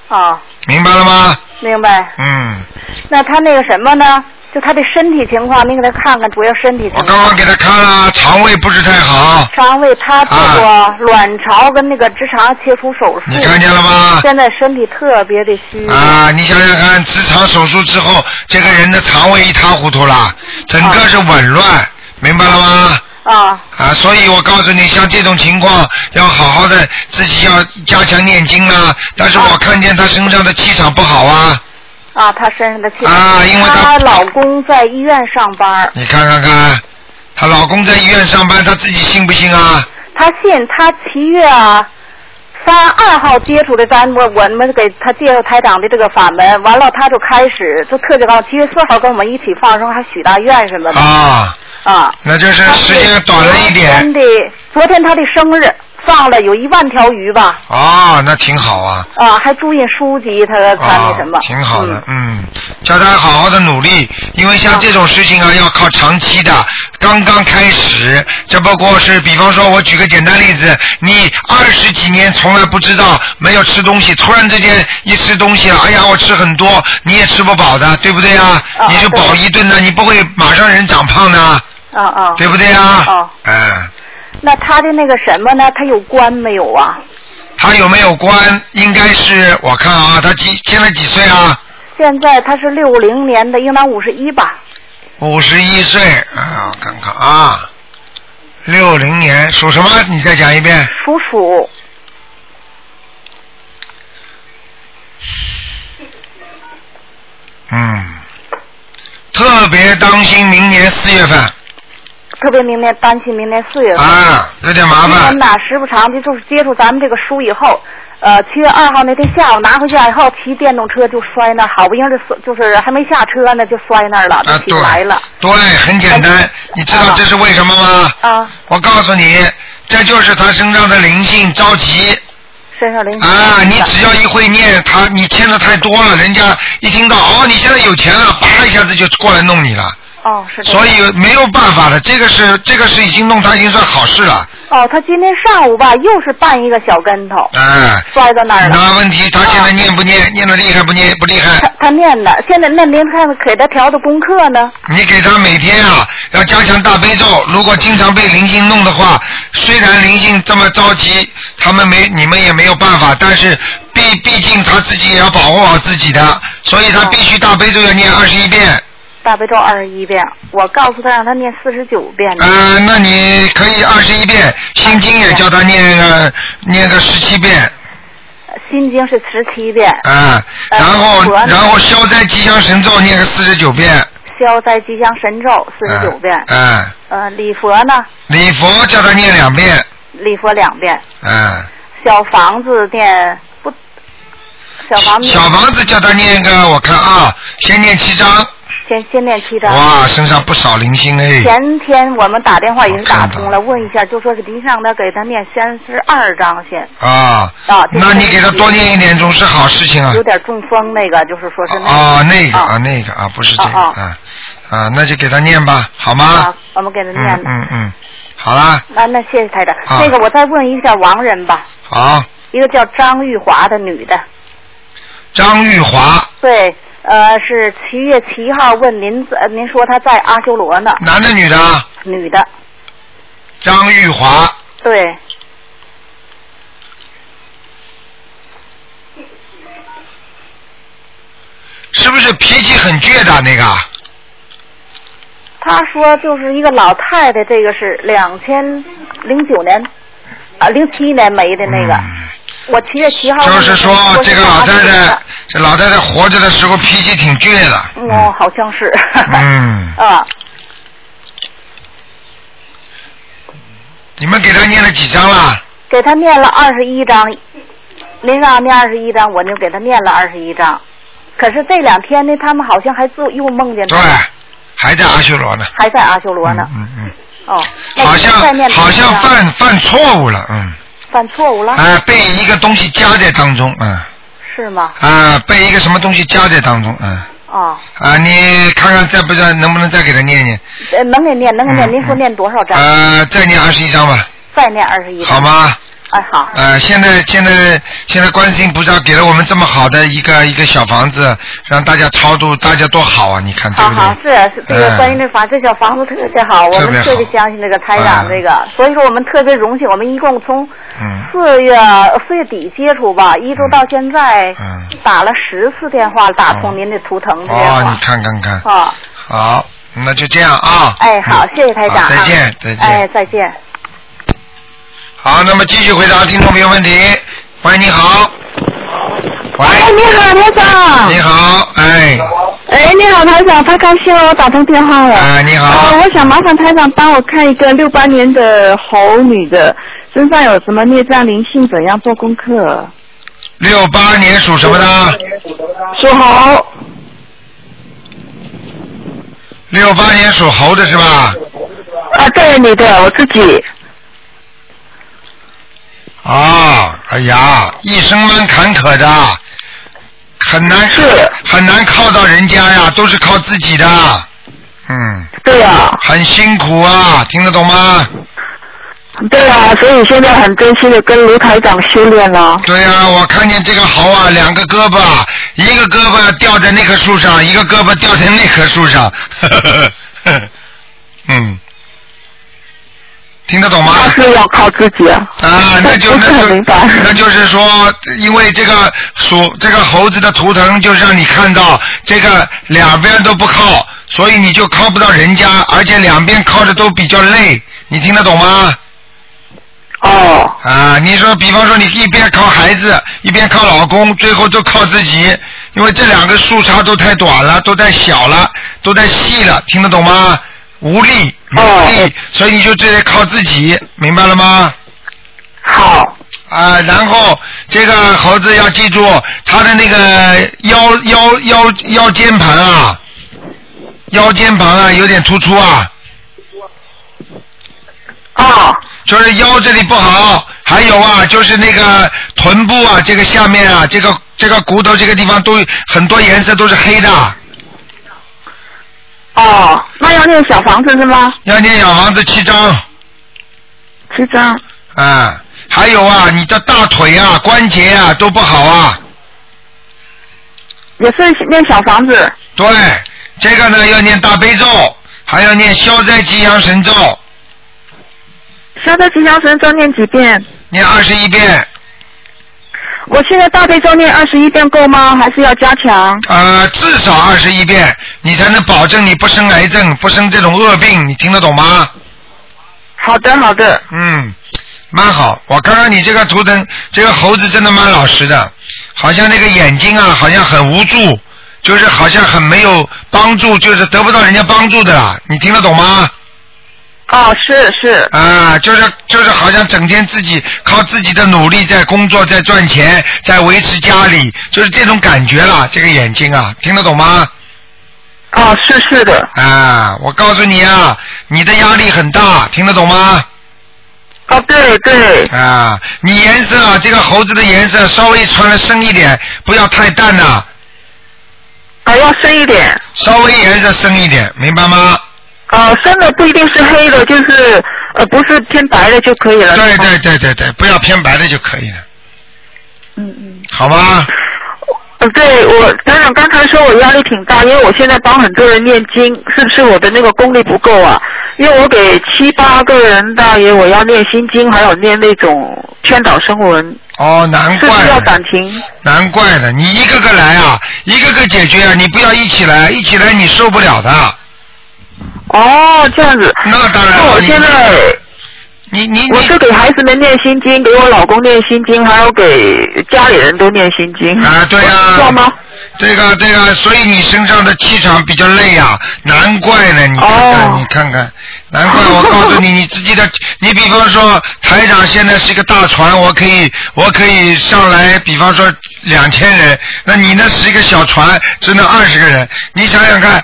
[SPEAKER 7] 啊，
[SPEAKER 1] 明白了吗？
[SPEAKER 7] 明白。
[SPEAKER 1] 嗯，
[SPEAKER 7] 那他那个什么呢？就他的身体情况，您给他看看，主要身体情况。
[SPEAKER 1] 我刚刚给他看了，肠胃不是太好。
[SPEAKER 7] 肠胃他做过卵巢跟那个直肠切除手术。
[SPEAKER 1] 你看见了吗？
[SPEAKER 7] 现在身体特别的虚。
[SPEAKER 1] 啊，你想想看，直肠手术之后，这个人的肠胃一塌糊涂了，整个是紊乱，明白了吗？
[SPEAKER 7] 啊。
[SPEAKER 1] 啊，所以我告诉你，像这种情况，要好好的自己要加强念经啊。但是我看见他身上的气场不好啊。
[SPEAKER 7] 啊，她身上的气
[SPEAKER 1] 啊因为她
[SPEAKER 7] 她老公在医院上班。
[SPEAKER 1] 你看看看，她老公在医院上班，她自己信不信啊？
[SPEAKER 7] 她信，她七月啊三二号接触的咱我我们给她介绍台长的这个法门，完了她就开始就特别高，七月四号跟我们一起放生，还许大愿什么的。
[SPEAKER 1] 啊。
[SPEAKER 7] 啊。
[SPEAKER 1] 那就是时间短了一点。
[SPEAKER 7] 昨天的昨天她的生日放了有一万条鱼吧。
[SPEAKER 1] 哦，那挺好啊。
[SPEAKER 7] 啊，还注印书籍，他他那什么。
[SPEAKER 1] 哦、挺好的，嗯，叫他好好的努力，因为像这种事情啊，要靠长期的。刚刚开始，这不过是，比方说，我举个简单例子，你二十几年从来不知道没有吃东西，突然之间一吃东西了，哎呀，我吃很多，你也吃不饱的，对不对啊？
[SPEAKER 7] 啊
[SPEAKER 1] 你就饱一顿呢，你不会马上人长胖的，
[SPEAKER 7] 啊啊。
[SPEAKER 1] 对不对啊？
[SPEAKER 7] 啊。
[SPEAKER 1] 嗯。
[SPEAKER 7] 那他的那个什么呢？他有关没有啊？
[SPEAKER 1] 他有没有关？应该是我看啊，他几现在几岁啊？
[SPEAKER 7] 现在他是六零年的，应当五十一吧？
[SPEAKER 1] 五十一岁啊，我看看啊，六零年属什么？你再讲一遍。
[SPEAKER 7] 属鼠。
[SPEAKER 1] 嗯，特别当心明年四月份
[SPEAKER 7] 特别明年担心明年四月份。
[SPEAKER 1] 啊，有点麻烦
[SPEAKER 7] 今年。呐，时不常的，就是接触咱们这个书以后，呃，七月二号那天下午拿回家以后，骑电动车就摔那儿，好不容易就就是还没下车呢，就摔那儿了，起不来了。
[SPEAKER 1] 对，很简单。你知道这是为什么吗？
[SPEAKER 7] 啊，
[SPEAKER 1] 我告诉你，这就是他身上的灵性着急
[SPEAKER 7] 身上灵性
[SPEAKER 1] 啊！你只要一会念，他你欠的太多了，人家一听到哦你现在有钱了，叭一下子就过来弄你了。
[SPEAKER 7] 哦，是
[SPEAKER 1] 所以没有办法的，这个是这个是已经弄他已经算好事了。
[SPEAKER 7] 哦，他今天上午吧，又是绊一个小跟头，
[SPEAKER 1] 哎，
[SPEAKER 7] 摔到那儿了。
[SPEAKER 1] 那问题他现在念不念？念的厉害不念不厉害
[SPEAKER 7] 他？他念的，现在那您看给他调的功课呢？
[SPEAKER 1] 你给他每天啊要加强大悲咒，如果经常被灵性弄的话，虽然灵性这么着急，他们没你们也没有办法，但是毕毕竟他自己也要保护好自己的，所以他必须大悲咒要念二十一遍。
[SPEAKER 7] 大悲咒二十一遍，我告诉他让他念四十九遍呢。
[SPEAKER 1] 呃，那你可以二十一遍，心经也叫他念个念个十七遍，
[SPEAKER 7] 心经是十七遍，
[SPEAKER 1] 啊、然后
[SPEAKER 7] 呃
[SPEAKER 1] 然后消灾吉祥神咒念个四十九遍，
[SPEAKER 7] 消灾吉祥神咒四十九遍。
[SPEAKER 1] 嗯、
[SPEAKER 7] 呃，礼佛呢？
[SPEAKER 1] 礼佛叫他念两遍，
[SPEAKER 7] 礼佛两遍。
[SPEAKER 1] 嗯、
[SPEAKER 7] 小房子念不？小房子
[SPEAKER 1] 小房子叫他念个，我看啊，先念七章，
[SPEAKER 7] 先先念七章。
[SPEAKER 1] 哇，身上不少零星哎，
[SPEAKER 7] 前天我们打电话也是打通了，问一下，就说是您让他给他念三十二章先，
[SPEAKER 1] 啊，
[SPEAKER 7] 啊
[SPEAKER 1] 那你给他多念一点总是好事情啊
[SPEAKER 7] 有。点中风那个，就是说是那个。
[SPEAKER 1] 哦，那个
[SPEAKER 7] 啊
[SPEAKER 1] 啊，那个啊，不是这个
[SPEAKER 7] 啊
[SPEAKER 1] 啊啊，那就给他念吧，好吗
[SPEAKER 7] 啊？，我们给他念
[SPEAKER 1] 嗯。嗯嗯，好啦，
[SPEAKER 7] 那那谢谢台长。
[SPEAKER 1] 啊
[SPEAKER 7] 那个我再问一下王人吧，
[SPEAKER 1] 好，
[SPEAKER 7] 一个叫张玉华的女的，
[SPEAKER 1] 张玉华，
[SPEAKER 7] 对，呃，是七月七号问您，呃，您说他在阿修罗呢，
[SPEAKER 1] 男的女的？
[SPEAKER 7] 女的，
[SPEAKER 1] 张玉华，
[SPEAKER 7] 对，
[SPEAKER 1] 是不是脾气很倔的那个？
[SPEAKER 7] 他说就是一个老太太，这个是两千零九年啊零七年没的那个，我七月七号
[SPEAKER 1] 就是说
[SPEAKER 7] 说
[SPEAKER 1] 这个老太太，这老太太活着的时候脾气挺倔的。
[SPEAKER 7] 哦，好像是，
[SPEAKER 1] 嗯，*laughs*
[SPEAKER 7] 啊，
[SPEAKER 1] 你们给他念了几张了？
[SPEAKER 7] 给她念了二十一章，您让念二十一章，我就给她念了二十一章。可是这两天呢，他们好像还做又梦见
[SPEAKER 1] 对，还在阿修罗呢。
[SPEAKER 7] 还在阿修罗呢。
[SPEAKER 1] 嗯嗯
[SPEAKER 7] 哦，
[SPEAKER 1] 嗯，好像好像犯犯错误了，嗯，
[SPEAKER 7] 犯错误了，
[SPEAKER 1] 啊，被一个东西夹在当中，嗯，
[SPEAKER 7] 是吗？
[SPEAKER 1] 啊，被一个什么东西夹在当中，嗯，
[SPEAKER 7] 哦，
[SPEAKER 1] 啊，你看看再不知道能不能再给他念念，
[SPEAKER 7] 呃，能给念，能给念。
[SPEAKER 1] 嗯
[SPEAKER 7] 您说念多少章？
[SPEAKER 1] 呃，再念二十一章吧，
[SPEAKER 7] 再念二十一章。
[SPEAKER 1] 好？吗？
[SPEAKER 7] 哎，好。
[SPEAKER 1] 呃，现在现在现在观世音菩萨给了我们这么好的一个一个小房子，让大家超度，大家多好啊！你看对不
[SPEAKER 7] 好？是是这个
[SPEAKER 1] 哎
[SPEAKER 7] 关于那房，这小房子特别好，我们特别相信那个台长
[SPEAKER 1] 嗯
[SPEAKER 7] 这个，所以说我们特别荣幸，我们一共从
[SPEAKER 1] 嗯
[SPEAKER 7] 四月四月底接触吧，一直到现在
[SPEAKER 1] 嗯，
[SPEAKER 7] 打了十次电话，打通您的图腾
[SPEAKER 1] 哦，你。看看看，
[SPEAKER 7] 啊，
[SPEAKER 1] 好，那就这样啊。
[SPEAKER 7] 哎，好，
[SPEAKER 1] 嗯
[SPEAKER 7] 谢谢台长
[SPEAKER 1] 再见，再见。
[SPEAKER 7] 哎，再见。
[SPEAKER 1] 好，那么继续回答听众朋友问题。喂，你好。喂，
[SPEAKER 8] 哎，你好，台长。
[SPEAKER 1] 你好，哎，
[SPEAKER 8] 哎，你好，台长，太高兴了，我打通电话了。
[SPEAKER 1] 哎，你
[SPEAKER 8] 呃，
[SPEAKER 1] 好，
[SPEAKER 8] 我想麻烦台长帮我看一个六八年的猴女的身上有什么孽障灵性，怎样做功课？
[SPEAKER 1] 六八年属什么的？
[SPEAKER 8] 属猴。
[SPEAKER 1] 六八年属猴的是吧？
[SPEAKER 8] 啊，对，你的，我自己。
[SPEAKER 1] 啊，哎呀，一生蛮坎坷的，很难
[SPEAKER 8] 是
[SPEAKER 1] 很难靠到人家呀，都是靠自己的。嗯，
[SPEAKER 8] 对呀、
[SPEAKER 1] 很辛苦啊，听得懂吗？
[SPEAKER 8] 对呀、所以现在很真心的跟卢台长修炼了。
[SPEAKER 1] 对呀、我看见这个猴啊，两个胳膊，一个胳膊吊在那棵树上，一个胳膊吊在那棵树上。呵呵呵嗯，听得懂吗？
[SPEAKER 8] 那是要靠自己啊。
[SPEAKER 1] 啊，那就
[SPEAKER 8] 是
[SPEAKER 1] 那就。那就是说，因为这个属这个猴子的图腾，就让你看到这个两边都不靠，所以你就靠不到人家，而且两边靠着都比较累，你听得懂吗？
[SPEAKER 8] 哦。
[SPEAKER 1] 啊，你说，比方说你一边靠孩子，一边靠老公，最后都靠自己，因为这两个树杈都太短了，都太小了，都太细了，听得懂吗？无力，没有力，所以你就只得靠自己，明白了吗？
[SPEAKER 8] 好。
[SPEAKER 1] 啊，然后这个猴子要记住，它的那个腰腰腰腰间盘啊，腰间盘啊有点突出啊。
[SPEAKER 8] 哦。
[SPEAKER 1] 就是腰这里不好，还有啊，就是那个臀部啊，这个下面啊，这个这个骨头这个地方都很多颜色都是黑的。
[SPEAKER 8] 哦，那要念小房子是吗？
[SPEAKER 1] 要念小房子七张。
[SPEAKER 8] 七张。
[SPEAKER 1] 啊，还有啊，你的大腿啊、关节啊都不好啊。
[SPEAKER 8] 也是念小房子。
[SPEAKER 1] 对，这个呢要念大悲咒，还要念消灾吉祥神咒。
[SPEAKER 8] 消灾吉祥神咒念几遍？
[SPEAKER 1] 念二十一遍。
[SPEAKER 8] 我现在大悲咒念二十一遍够吗？还是要加强？
[SPEAKER 1] 呃，至少二十一遍，你才能保证你不生癌症，不生这种恶病，你听得懂吗？
[SPEAKER 8] 好的，好的。
[SPEAKER 1] 嗯，蛮好。我看看你这个图腾，这个猴子真的蛮老实的，好像那个眼睛啊，好像很无助，就是好像很没有帮助，就是得不到人家帮助的啦。你听得懂吗？
[SPEAKER 8] 哦，是是。
[SPEAKER 1] 啊，就是就是好像整天自己靠自己的努力在工作，在赚钱，在维持家里，就是这种感觉啦。这个眼睛啊，听得懂吗？
[SPEAKER 8] 哦，是是的。
[SPEAKER 1] 啊，我告诉你啊，你的压力很大，听得懂吗？
[SPEAKER 8] 哦，对对。
[SPEAKER 1] 啊，你颜色啊，这个猴子的颜色稍微穿的深一点，不要太淡呐、
[SPEAKER 8] 啊，要深一点。
[SPEAKER 1] 稍微颜色深一点，明白吗？
[SPEAKER 8] 呃，深的不一定是黑的，就是呃不是偏白的就可以了。
[SPEAKER 1] 对对对对对，不要偏白的就可以了。
[SPEAKER 8] 嗯嗯。
[SPEAKER 1] 好吗。
[SPEAKER 8] 呃，对我团长刚才说我压力挺大，因为我现在帮很多人念经，是不是我的那个功力不够啊？因为我给七八个人大爷我要念心经，还有念那种劝导声文。
[SPEAKER 1] 哦，难怪
[SPEAKER 8] 是不是要。感情？
[SPEAKER 1] 难怪了，你一个个来啊，一个个解决啊，你不要一起来，一起来你受不了的。
[SPEAKER 8] 哦，这样子。
[SPEAKER 1] 那当然
[SPEAKER 8] 我现在。
[SPEAKER 1] 你你
[SPEAKER 8] 我是给孩子们念心经，给我老公念心经，还有给家里人都念心经。
[SPEAKER 1] 啊，对啊、
[SPEAKER 8] 知道吗？
[SPEAKER 1] 这个这个，所以你身上的气场比较累呀、难怪呢，你看
[SPEAKER 8] 哦
[SPEAKER 1] 看、你看看，难怪我告诉你，你自己的，*laughs* 你比方说台长现在是一个大船，我可以我可以上来，比方说两千人，那你那是一个小船，只能二十个人，你想想看，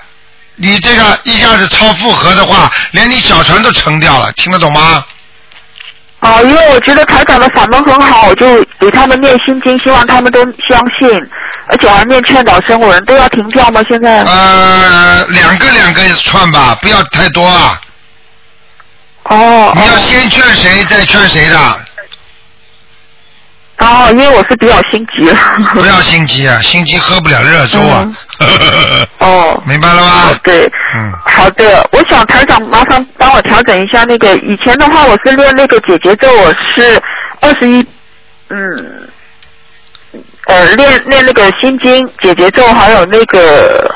[SPEAKER 1] 你这个一下子超负荷的话，连你小船都沉掉了，听得懂吗？
[SPEAKER 8] 哦，因为我觉得台长的法门很好，我就给他们念心经，希望他们都相信，而且还念劝导声文，都要停掉吗？现在？
[SPEAKER 1] 呃，两个两个串吧，不要太多啊。
[SPEAKER 8] 哦。
[SPEAKER 1] 你要先劝谁，再劝谁的。
[SPEAKER 8] 哦，因为我是比较心急了。*laughs*
[SPEAKER 1] 不要心急啊，心急喝不了热粥啊。*laughs*
[SPEAKER 8] 哦。
[SPEAKER 1] 明白了吗？
[SPEAKER 8] 对。
[SPEAKER 1] 嗯。
[SPEAKER 8] 好的，我想台长麻烦帮我调整一下那个，以前的话我是练那个姐姐咒，我是二十一，嗯，呃，练练那个心经、姐姐咒，还有那个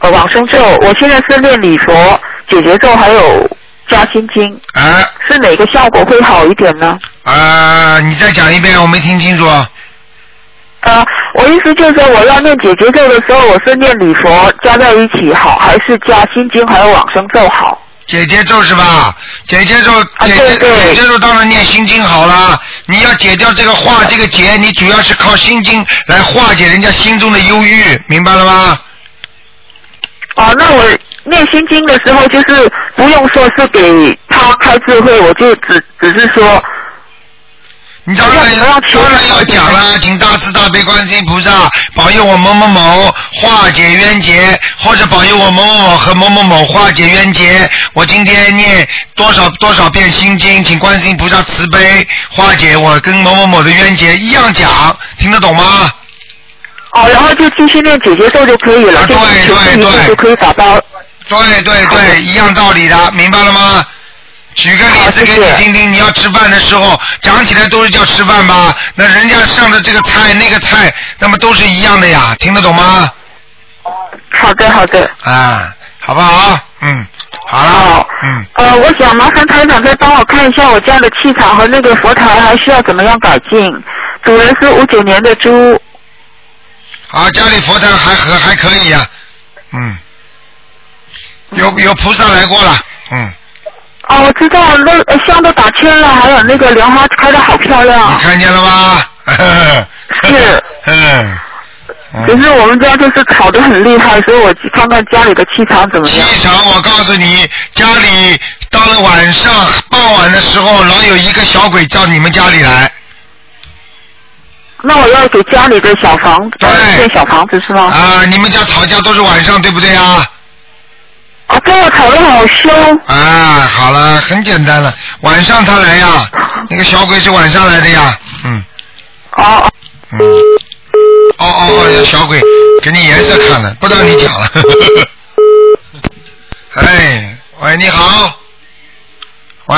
[SPEAKER 8] 呃往生咒。我现在是练礼佛、姐姐咒，还有加心经。
[SPEAKER 1] 啊。
[SPEAKER 8] 是哪个效果会好一点呢？
[SPEAKER 1] 啊，你再讲一遍，我没听清楚。
[SPEAKER 8] 呃，我意思就是说，我要念姐姐咒的时候，我是念礼佛加在一起好，还是加心经还有往生咒好？
[SPEAKER 1] 姐姐咒是吧？姐姐咒，
[SPEAKER 8] 啊
[SPEAKER 1] 姐姐姐姐咒当然念心经好了。你要解掉这个化这个结，你主要是靠心经来化解人家心中的忧郁，明白了吗？
[SPEAKER 8] 哦，那我念心经的时候，就是不用说是给他开智慧，我就只只是说。
[SPEAKER 1] 你当然当然要讲了，请大慈大悲观世音菩萨保佑我某某某化解冤结，或者保佑我某某某和某某某化解冤结。我今天念多少多少遍心经，请观世音菩萨慈悲化解我跟某某某的冤结，一样讲，听得懂吗？
[SPEAKER 8] 哦，然后就继续念姐姐咒就可以了，
[SPEAKER 1] 啊对对对
[SPEAKER 8] 就可以打包。
[SPEAKER 1] 对对对，一样道理的，明白了吗？举个例子给你听听，你要吃饭的时候讲起来都是叫吃饭吧？那人家上的这个菜那个菜，那么都是一样的呀，听得懂吗？
[SPEAKER 8] 好的，好的。
[SPEAKER 1] 啊，好不好？嗯，好了，嗯。
[SPEAKER 8] 呃，我想麻烦台长再帮我看一下我家的气场和那个佛台还需要怎么样改进。主人是五九年的猪。
[SPEAKER 1] 啊，家里佛台还还还可以呀、嗯，有有菩萨来过了，嗯，
[SPEAKER 8] 哦，我知道，那呃香都打圈了，还有那个莲花开的好漂亮。
[SPEAKER 1] 你看见了吗？*laughs*
[SPEAKER 8] 是。*laughs*
[SPEAKER 1] 嗯。
[SPEAKER 8] 可是我们家就是吵得很厉害，所以我去看看家里的气场怎么样。
[SPEAKER 1] 气场，我告诉你，家里到了晚上傍晚的时候，老有一个小鬼到你们家里来。
[SPEAKER 8] 那我要给家里的小房子建小房子是吗？
[SPEAKER 1] 啊，你们家吵架都是晚上，对不对啊？
[SPEAKER 8] 啊，跟我吵得好凶。
[SPEAKER 1] 啊，好了，很简单了，晚上他来呀，那个小鬼是晚上来的呀，嗯。
[SPEAKER 8] 哦。
[SPEAKER 1] 嗯。哦哦哦，小鬼，给你颜色看了，不让你讲了。*laughs* 哎，喂，你好。喂。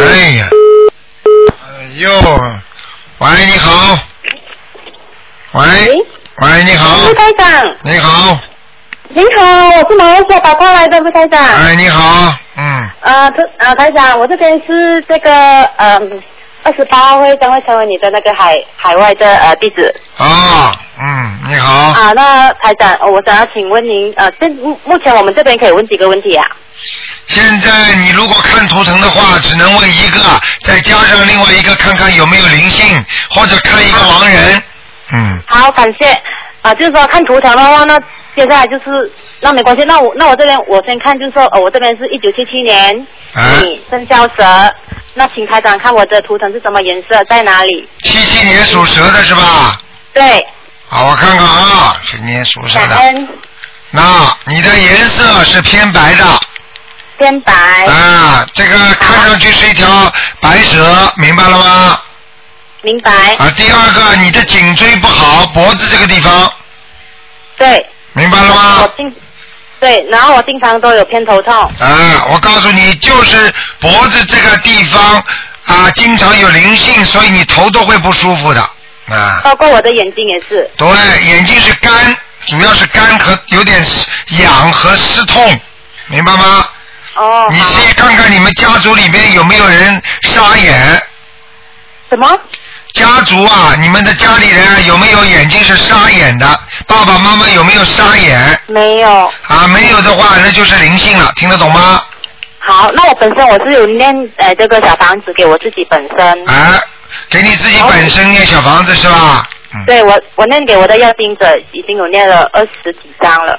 [SPEAKER 1] 哎呀。哎呦，喂，你好。喂。喂，你好。
[SPEAKER 5] 陆台长。
[SPEAKER 1] 你好。
[SPEAKER 5] 您好，我是马来西亚打过来的副台长。
[SPEAKER 1] 哎，你好，嗯，
[SPEAKER 5] 呃，这啊，台长，我这边是这个嗯，二十八号会将会成为你的那个海海外的呃地址。
[SPEAKER 1] 啊，嗯，你好。
[SPEAKER 5] 啊，那台长，呃我想要请问您，呃，现目目前我们这边可以问几个问题啊？
[SPEAKER 1] 现在你如果看图腾的话，只能问一个，再加上另外一个，看看有没有灵性，或者看一个亡人。嗯，
[SPEAKER 5] 好，感谢。啊，就是说看图腾的话，那接下来就是那没关系，那我那我这边我先看，就是说，哦，我这边是一九七七年，
[SPEAKER 1] 啊
[SPEAKER 5] 你生肖蛇，那请台长看我的图腾是什么颜色，在哪里？
[SPEAKER 1] 七七年属蛇的是吧？
[SPEAKER 5] 对，
[SPEAKER 1] 好，我看看啊，是年属蛇的。那你的颜色是偏白的
[SPEAKER 5] 偏白。
[SPEAKER 1] 啊，这个看上去是一条白蛇，明白了吗？
[SPEAKER 5] 明白。
[SPEAKER 1] 啊，第二个，你的颈椎不好，脖子这个地方，
[SPEAKER 5] 对。
[SPEAKER 1] 明白了吗？
[SPEAKER 5] 我经对，然后我经常都有偏头痛。
[SPEAKER 1] 啊，我告诉你，就是脖子这个地方啊，经常有灵性，所以你头都会不舒服的啊。
[SPEAKER 5] 包括我的眼睛也是。
[SPEAKER 1] 对，眼睛是干，主要是干和有点痒和湿痛，明白吗？
[SPEAKER 5] 哦。
[SPEAKER 1] 你去看看你们家族里面有没有人沙眼？
[SPEAKER 5] 什么？
[SPEAKER 1] 家族啊，你们的家里人啊有没有眼睛是沙眼的？爸爸妈妈有没有沙眼？
[SPEAKER 5] 没有。
[SPEAKER 1] 啊，没有的话，那就是灵性了，听得懂吗？
[SPEAKER 5] 好，那我本身我是有念呃这个小房子给我自己本身。
[SPEAKER 1] 啊，给你自己本身念小房子是吧？
[SPEAKER 5] 对我我念给我的要经者已经有念了二十几张了。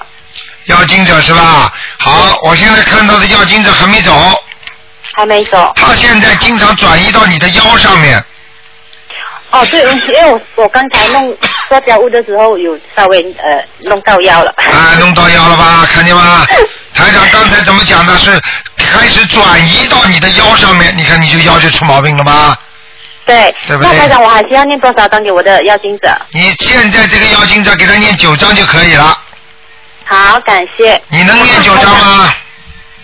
[SPEAKER 1] 要经者是吧？好，我现在看到的要经者还没走，
[SPEAKER 5] 还没走。
[SPEAKER 1] 他现在经常转移到你的腰上面。
[SPEAKER 5] 哦，对，因为我我刚才弄做家务的时候有稍微呃弄到腰了。
[SPEAKER 1] 啊，弄到腰了吧？*laughs* 看见吗？台长刚才怎么讲的？是开始转移到你的腰上面，你看你就腰就出毛病了吧？
[SPEAKER 5] 对。
[SPEAKER 1] 对不对
[SPEAKER 5] 那台长，我还需要念多少张给我的妖精者？
[SPEAKER 1] 你现在这个妖精者给他念九章就可以了。
[SPEAKER 5] 好，感谢。
[SPEAKER 1] 你能念九章吗？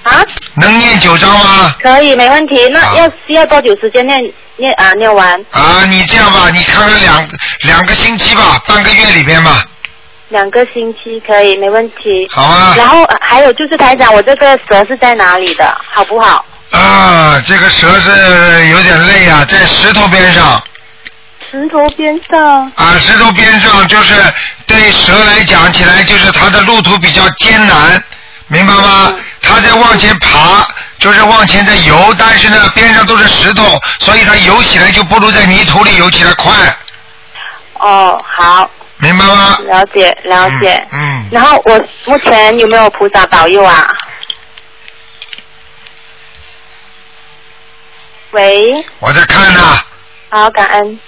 [SPEAKER 5] 啊？
[SPEAKER 1] 能念九章吗？
[SPEAKER 5] 可以，没问题。那要需要多久时间念念啊念完？
[SPEAKER 1] 啊，你这样吧，你看看两两个星期吧，半个月里边吧。
[SPEAKER 5] 两个星期可以，没问题。
[SPEAKER 1] 好啊
[SPEAKER 5] 然后呃还有就是台长，我这个蛇是在哪里的？好不好？
[SPEAKER 1] 啊，这个蛇是有点累啊，在石头边上
[SPEAKER 5] 石头边上。
[SPEAKER 1] 啊，石头边上就是对蛇来讲起来，就是它的路途比较艰难，明白吗？它在往前爬，就是往前在游，但是呢边上都是石头，所以它游起来就不如在泥土里游起来快，
[SPEAKER 5] 哦，好，
[SPEAKER 1] 明白吗？
[SPEAKER 5] 了解了解。
[SPEAKER 1] 嗯。
[SPEAKER 5] 然后我目前有没有菩萨保佑啊？喂，
[SPEAKER 1] 我在看呢、
[SPEAKER 5] 好，感恩。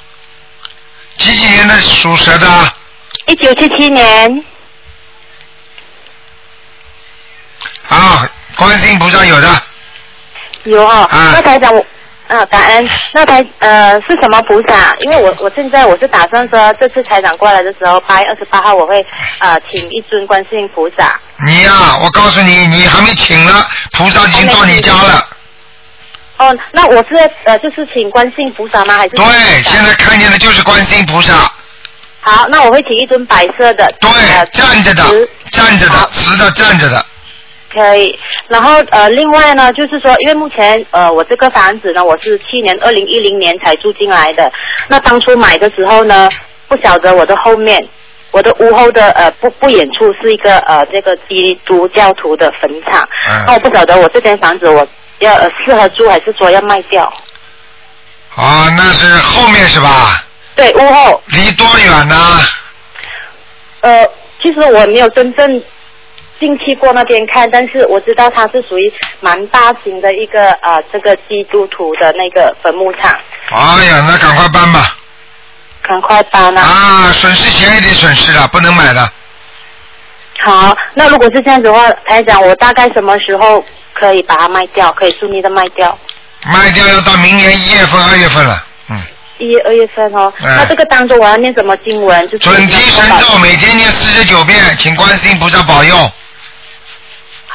[SPEAKER 1] 几几年的属蛇的？
[SPEAKER 5] 一九七七年，
[SPEAKER 1] 啊，观世音菩萨有的，
[SPEAKER 5] 有哦。
[SPEAKER 1] 啊
[SPEAKER 5] 那台长，我啊，感恩。那台呃是什么菩萨？因为我我现在我是打算说，这次台长过来的时候，八月二十八号我会呃请一尊观世音菩萨。
[SPEAKER 1] 你呀、我告诉你，你还没请呢，菩萨已经到你家了。
[SPEAKER 5] 哦，那我是呃就是请观世音菩萨吗？还是
[SPEAKER 1] 对，现在看见的就是观世音菩萨，
[SPEAKER 5] 好，那我会请一尊白色的。
[SPEAKER 1] 对，
[SPEAKER 5] 呃
[SPEAKER 1] 站着的，站着的，直的站着的。
[SPEAKER 5] 可以，然后呃，另外呢，就是说，因为目前呃，我这个房子呢，我是去年二零一零年才住进来的。那当初买的时候呢，不晓得我的后面，我的屋后的呃不不远处是一个呃这个基督教徒的坟场。那我不晓得我这间房子我要、呃、适合住，还是说要卖掉？
[SPEAKER 1] 啊，那是后面是吧？
[SPEAKER 5] 对，屋后。
[SPEAKER 1] 离多远呢？
[SPEAKER 5] 呃，其实我没有真正进去过那边看，但是我知道它是属于蛮大型的一个呃这个基督徒的那个坟墓场。
[SPEAKER 1] 哎呀，那赶快搬吧。
[SPEAKER 5] 赶快搬啊！
[SPEAKER 1] 啊，损失钱也得损失了，不能买了。
[SPEAKER 5] 好，那如果是这样子的话，台长，我大概什么时候可以把它卖掉？可以顺利的卖掉？
[SPEAKER 1] 卖掉要到明年一月份、二月份了。
[SPEAKER 5] 嗯一月、二月份哦。
[SPEAKER 1] 哎
[SPEAKER 5] 那这个当中我要念什么经文？就是
[SPEAKER 1] 准提神咒每天念四十九遍，请观世音菩萨保佑。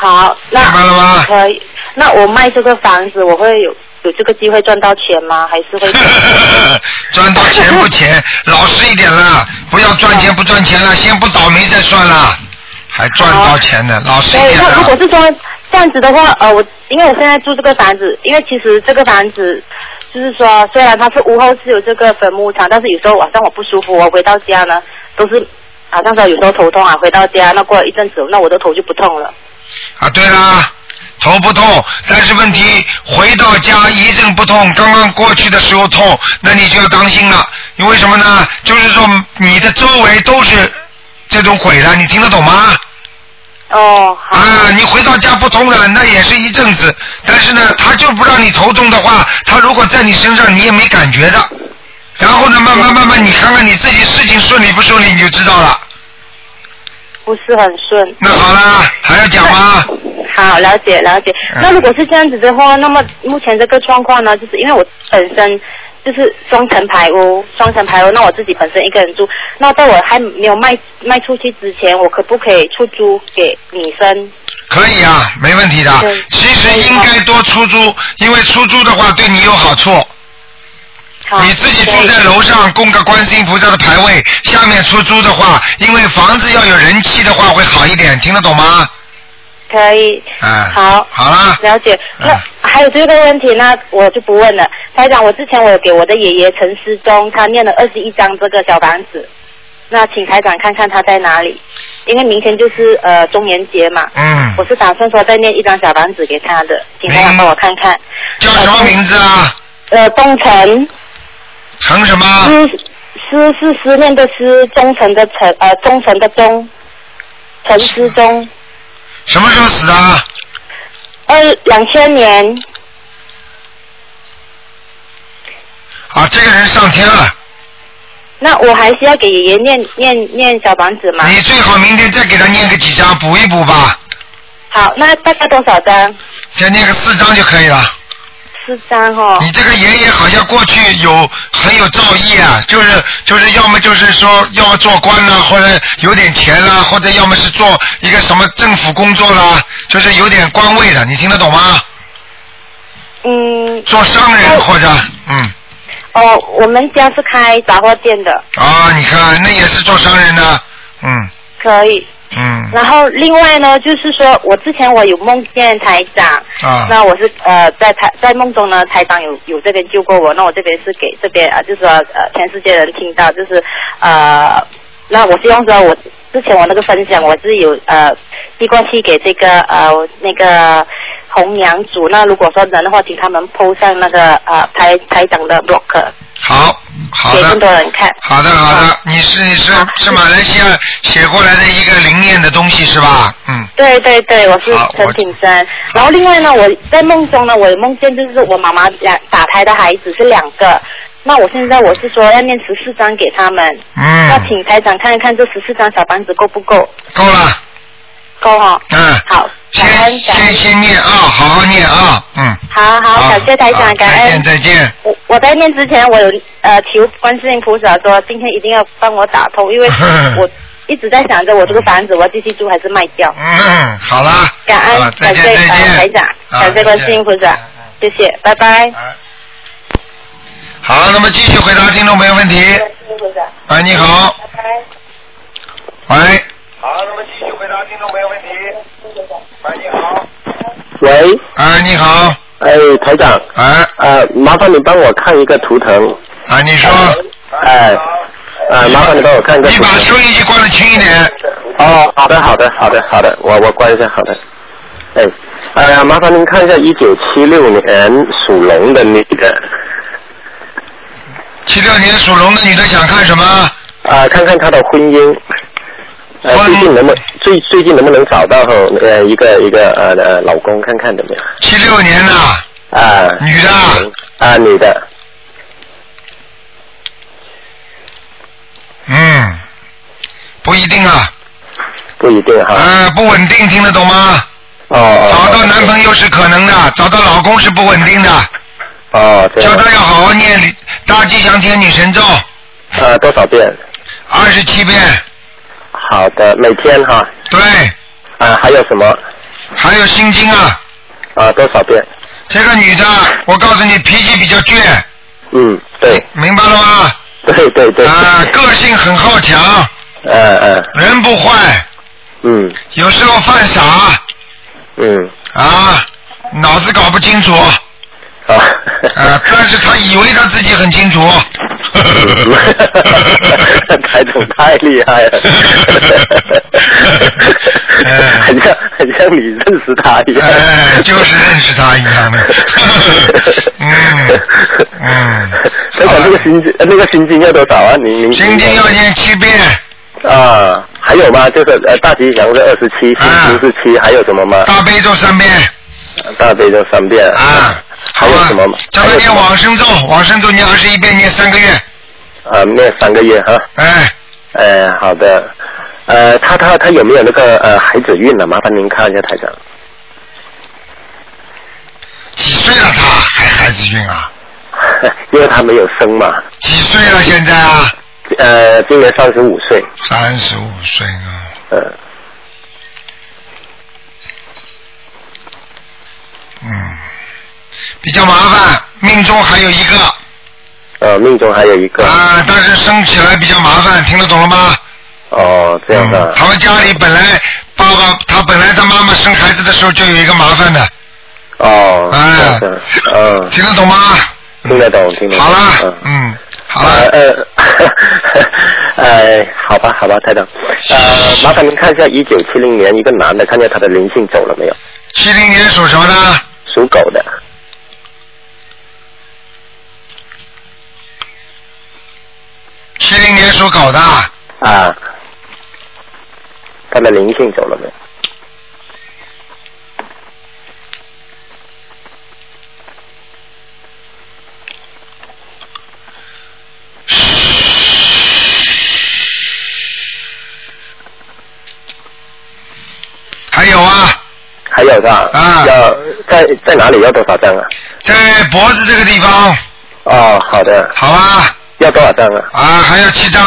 [SPEAKER 5] 好，那
[SPEAKER 1] 明白了吗
[SPEAKER 5] 可以。那我卖这个房子，我会有有这个机会赚到钱吗？还是会？*laughs*
[SPEAKER 1] 赚到钱不钱，*laughs* 老实一点啦，不要赚钱不赚钱了，先不倒霉再算啦，还赚到钱呢，老实一
[SPEAKER 5] 对，
[SPEAKER 1] 点
[SPEAKER 5] 那如果。是说这样子的话，呃，我因为我现在住这个房子，因为其实这个房子就是说，虽然它是屋后是有这个坟墓场，但是有时候晚上我不舒服，我回到家呢都是好像说有时候头痛啊，回到家那过了一阵子，那我的头就不痛了。
[SPEAKER 1] 啊，对啦，头不痛，但是问题回到家一阵不痛，刚刚过去的时候痛，那你就要当心了。因为什么呢？就是说你的周围都是这种鬼了，你听得懂吗？
[SPEAKER 5] 哦，
[SPEAKER 1] 啊，你回到家不痛了，那也是一阵子，但是呢，他就不让你头痛的话，他如果在你身上，你也没感觉的。然后呢，慢慢慢慢，你看看你自己事情顺利不顺利，你就知道了。
[SPEAKER 5] 不是很顺。
[SPEAKER 1] 那好啦，还要讲吗？
[SPEAKER 5] 好，了解了解。
[SPEAKER 1] 嗯
[SPEAKER 5] 那如果是这样子的话，那么目前这个状况呢，就是因为我本身就是双层排屋，双层排屋，那我自己本身一个人住，那在我还没有卖卖出去之前，我可不可以出租给女生？
[SPEAKER 1] 可以啊，没问题的。其实应该多出租，因为出租的话对你有好处。你自己住在楼上供个观世音菩萨的牌位，下面出租的话，因为房子要有人气的话会好一点，听得懂吗？
[SPEAKER 5] 可以。
[SPEAKER 1] 嗯，
[SPEAKER 5] 好，
[SPEAKER 1] 好啦，
[SPEAKER 5] 了解。那还有这个问题，那我就不问了。台长，我之前我有给我的爷爷陈思忠，他念了二十一张这个小房子，那请台长看看他在哪里，因为明天就是呃中元节嘛。
[SPEAKER 1] 嗯。
[SPEAKER 5] 我是打算说再念一张小房子给他的，请台长帮我看看。
[SPEAKER 1] 叫什么名字啊？
[SPEAKER 5] 呃，东城。
[SPEAKER 1] 陈什么？
[SPEAKER 5] 思思是思念的思，忠诚的诚，呃，忠诚的忠，陈思忠。
[SPEAKER 1] 什么时候死的啊？
[SPEAKER 5] 二两千年。
[SPEAKER 1] 啊，这个人上天了。
[SPEAKER 5] 那我还是要给爷爷念念念小房子吗？
[SPEAKER 1] 你最好明天再给他念个几张，补一补吧。
[SPEAKER 5] 好，那大概多少张？
[SPEAKER 1] 再念个四张就可以了。
[SPEAKER 5] 四张哦。
[SPEAKER 1] 你这个爷爷好像过去有很有造诣啊，就是就是要么就是说要么做官啦，或者有点钱啦，或者要么是做一个什么政府工作啦，就是有点官位的，你听得懂吗？
[SPEAKER 5] 嗯。
[SPEAKER 1] 做商人或者嗯
[SPEAKER 5] 哦，我们家是开杂货店的，
[SPEAKER 1] 啊，你看那也是做商人的，嗯
[SPEAKER 5] 可以。
[SPEAKER 1] 嗯。
[SPEAKER 5] 然后另外呢，就是说我之前我有梦见台长，
[SPEAKER 1] 啊。
[SPEAKER 5] 那我是呃在台在梦中呢，台长有有这边救过我，那我这边是给这边啊、呃，就是说呃全世界人听到，就是呃，那我希望说我之前我那个分享我是有呃寄过去给这个呃那个红娘组，那如果说能的话，请他们 PO 上那个呃台台长的 blog，
[SPEAKER 1] 好好
[SPEAKER 5] 给更多
[SPEAKER 1] 的
[SPEAKER 5] 人看。
[SPEAKER 1] 好的好的，你是你是是马来西亚写过来的一个灵验的东西是吧？嗯。
[SPEAKER 5] 对对对，我是陈品生。然后另外呢，我在梦中呢，我有梦见就是我妈妈两打胎的孩子是两个。那我现在我是说要念十四张给他们，那
[SPEAKER 1] 嗯，
[SPEAKER 5] 请台长看一看这十四张小房子够不够？
[SPEAKER 1] 够了，
[SPEAKER 5] 够哈、
[SPEAKER 1] 嗯，
[SPEAKER 5] 好，感恩感恩
[SPEAKER 1] 先先念啊，好好念啊，嗯。
[SPEAKER 5] 好好，感谢台长，感
[SPEAKER 1] 再见
[SPEAKER 5] 恩。
[SPEAKER 1] 再见。
[SPEAKER 5] 我我在念之前，我有呃求观世音菩萨说，今天一定要帮我打通，因为 *laughs* 我一直在想着我这个房子我要继续住还是卖掉。
[SPEAKER 1] 嗯，好啦。
[SPEAKER 5] 感恩感谢呃
[SPEAKER 1] 再见。
[SPEAKER 5] 台长，
[SPEAKER 1] 啊
[SPEAKER 5] 感谢观世音菩萨，谢谢，拜拜。
[SPEAKER 1] 好，那么继续回答听众朋友问题。喂，你好。喂。好，那么继续回答听众朋友问题。喂，你好。
[SPEAKER 9] 喂。
[SPEAKER 1] 哎，你好。
[SPEAKER 9] 哎，台长。
[SPEAKER 1] 哎。
[SPEAKER 9] 呃，麻烦你帮我看一个图腾。
[SPEAKER 1] 啊，你说。
[SPEAKER 9] 哎。呃，麻烦你帮我看一个图腾。
[SPEAKER 1] 你把收音机关的轻一点。
[SPEAKER 9] 哦，好的，好的，好的，好的，我我关一下，好的。哎，呃，麻烦您看一下一九七六年属龙的女的。
[SPEAKER 1] 七六年属龙的女的想看什么？
[SPEAKER 9] 啊、看看她的婚姻。呃，最近能不能最最近能不能找到呃一个一个呃呃老公看看怎么样？
[SPEAKER 1] 七六年的。
[SPEAKER 9] 啊。
[SPEAKER 1] 女的。
[SPEAKER 9] 啊，女的。
[SPEAKER 1] 嗯，不一定啊。
[SPEAKER 9] 不一定哈。
[SPEAKER 1] 啊，不稳定，听得懂吗？
[SPEAKER 9] 哦。
[SPEAKER 1] 找到男朋友是可能的，找到老公是不稳定的。
[SPEAKER 9] 哦，这样。
[SPEAKER 1] 叫他要好好念大吉祥天女神咒。
[SPEAKER 9] 呃，多少遍？
[SPEAKER 1] 二十七遍。
[SPEAKER 9] 好的，每天哈。
[SPEAKER 1] 对。
[SPEAKER 9] 啊，还有什么？
[SPEAKER 1] 还有心经啊。
[SPEAKER 9] 啊，多少遍？
[SPEAKER 1] 这个女的，我告诉你，脾气比较倔。
[SPEAKER 9] 嗯，对。
[SPEAKER 1] 明白了吗？
[SPEAKER 9] 对对对。
[SPEAKER 1] 啊，个性很好强。
[SPEAKER 9] 嗯嗯。
[SPEAKER 1] 人不坏。
[SPEAKER 9] 嗯。
[SPEAKER 1] 有时候犯傻。
[SPEAKER 9] 嗯。
[SPEAKER 1] 啊，脑子搞不清楚。
[SPEAKER 9] 啊。
[SPEAKER 1] 啊，但是他以为他自己很清楚。*laughs*
[SPEAKER 9] 台长太厉害了，很像很像你认识他一样。
[SPEAKER 1] 哎，就是认识他一样的。嗯 *laughs* 嗯。
[SPEAKER 9] 台长，那个心经那个心经要多少啊？您您。
[SPEAKER 1] 心经要念七遍。
[SPEAKER 9] 啊，还有吗？就是呃，大吉祥是二十七，心经是七，还有什么吗？
[SPEAKER 1] 大悲咒三遍。
[SPEAKER 9] 大悲咒三遍。
[SPEAKER 1] 啊。
[SPEAKER 9] 还有什么吗？
[SPEAKER 1] 叫他念往生咒，往生咒念二十一遍，念三个月。
[SPEAKER 9] 啊，念三个月哈。
[SPEAKER 1] 哎。
[SPEAKER 9] 哎，好的。呃，他他他有没有那个呃孩子运呢？麻烦您看一下台长。
[SPEAKER 1] 几岁了他还孩子运啊？*laughs*
[SPEAKER 9] 因为他没有生嘛。
[SPEAKER 1] 几岁了现在啊？
[SPEAKER 9] 呃，今年三十五岁。
[SPEAKER 1] 三十五岁啊。
[SPEAKER 9] 呃。
[SPEAKER 1] 嗯，比较麻烦，命中还有一个。
[SPEAKER 9] 呃，命中还有一个。
[SPEAKER 1] 啊，但是生起来比较麻烦，听得懂了吗？
[SPEAKER 9] 哦，这样的。
[SPEAKER 1] 他们家里本来爸爸他本来他妈妈生孩子的时候就有一个麻烦的。
[SPEAKER 9] 哦。
[SPEAKER 1] 哎。
[SPEAKER 9] 嗯。
[SPEAKER 1] 听得懂吗？
[SPEAKER 9] 听得懂，听得懂。
[SPEAKER 1] 好了，
[SPEAKER 9] 嗯。
[SPEAKER 1] 嗯，好
[SPEAKER 9] 了。呃，呃，*laughs* 好吧，好吧，太长。呃，麻烦您看一下一九七零年一个男的，看见他的灵性走了没有？
[SPEAKER 1] 七零年属什么的？
[SPEAKER 9] 属狗的。
[SPEAKER 1] 属狗的。
[SPEAKER 9] 啊。他的灵性走了没有？
[SPEAKER 1] 还有啊。
[SPEAKER 9] 还有是吧？
[SPEAKER 1] 啊。
[SPEAKER 9] 要在在哪里？要多少张啊？
[SPEAKER 1] 在脖子这个地方。
[SPEAKER 9] 哦，好的。
[SPEAKER 1] 好吧。
[SPEAKER 9] 要多少张啊？
[SPEAKER 1] 啊，还要七张。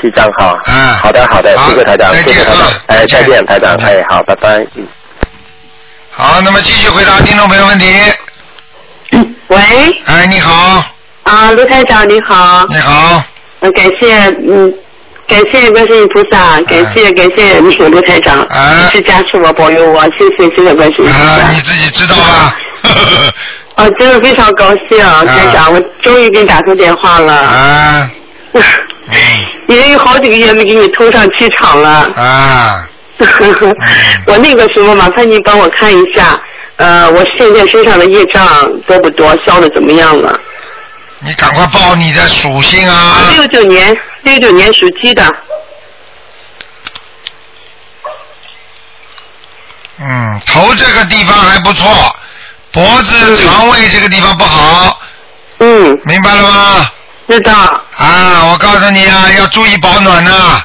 [SPEAKER 9] 七张哈。
[SPEAKER 1] 嗯。
[SPEAKER 9] 好的，好的，谢谢台长，谢谢台长。哎，再见，台长。哎，好，拜拜。嗯。
[SPEAKER 1] 好，那么继续回答听众朋友问题。
[SPEAKER 10] 喂。
[SPEAKER 1] 哎，你好。
[SPEAKER 10] 啊，卢台长你好。
[SPEAKER 1] 你好。
[SPEAKER 10] 嗯，感谢嗯，感谢观世音菩萨，感谢感谢你卢台长，
[SPEAKER 1] 啊
[SPEAKER 10] 是加持我保佑我，谢谢谢谢观世音菩萨。
[SPEAKER 1] 啊，你自己知道吧？*laughs*
[SPEAKER 10] 啊，真的非常高兴，台长，我终于给你打通电话了。
[SPEAKER 1] 啊。*laughs*
[SPEAKER 10] 已经有好几个月没给你通上气场了。
[SPEAKER 1] 啊。*laughs*
[SPEAKER 10] 我那个时候，麻烦你帮我看一下，呃，我现在身上的业障多不多，消的怎么样了？
[SPEAKER 1] 你赶快报你的属性啊！
[SPEAKER 10] 六九年，六九年属鸡的。
[SPEAKER 1] 嗯，头这个地方还不错，脖子、肠胃这个地方不好。
[SPEAKER 10] 嗯。
[SPEAKER 1] 明白了吗？
[SPEAKER 10] 知道。
[SPEAKER 1] 啊，我告诉你啊，要注意保暖呐、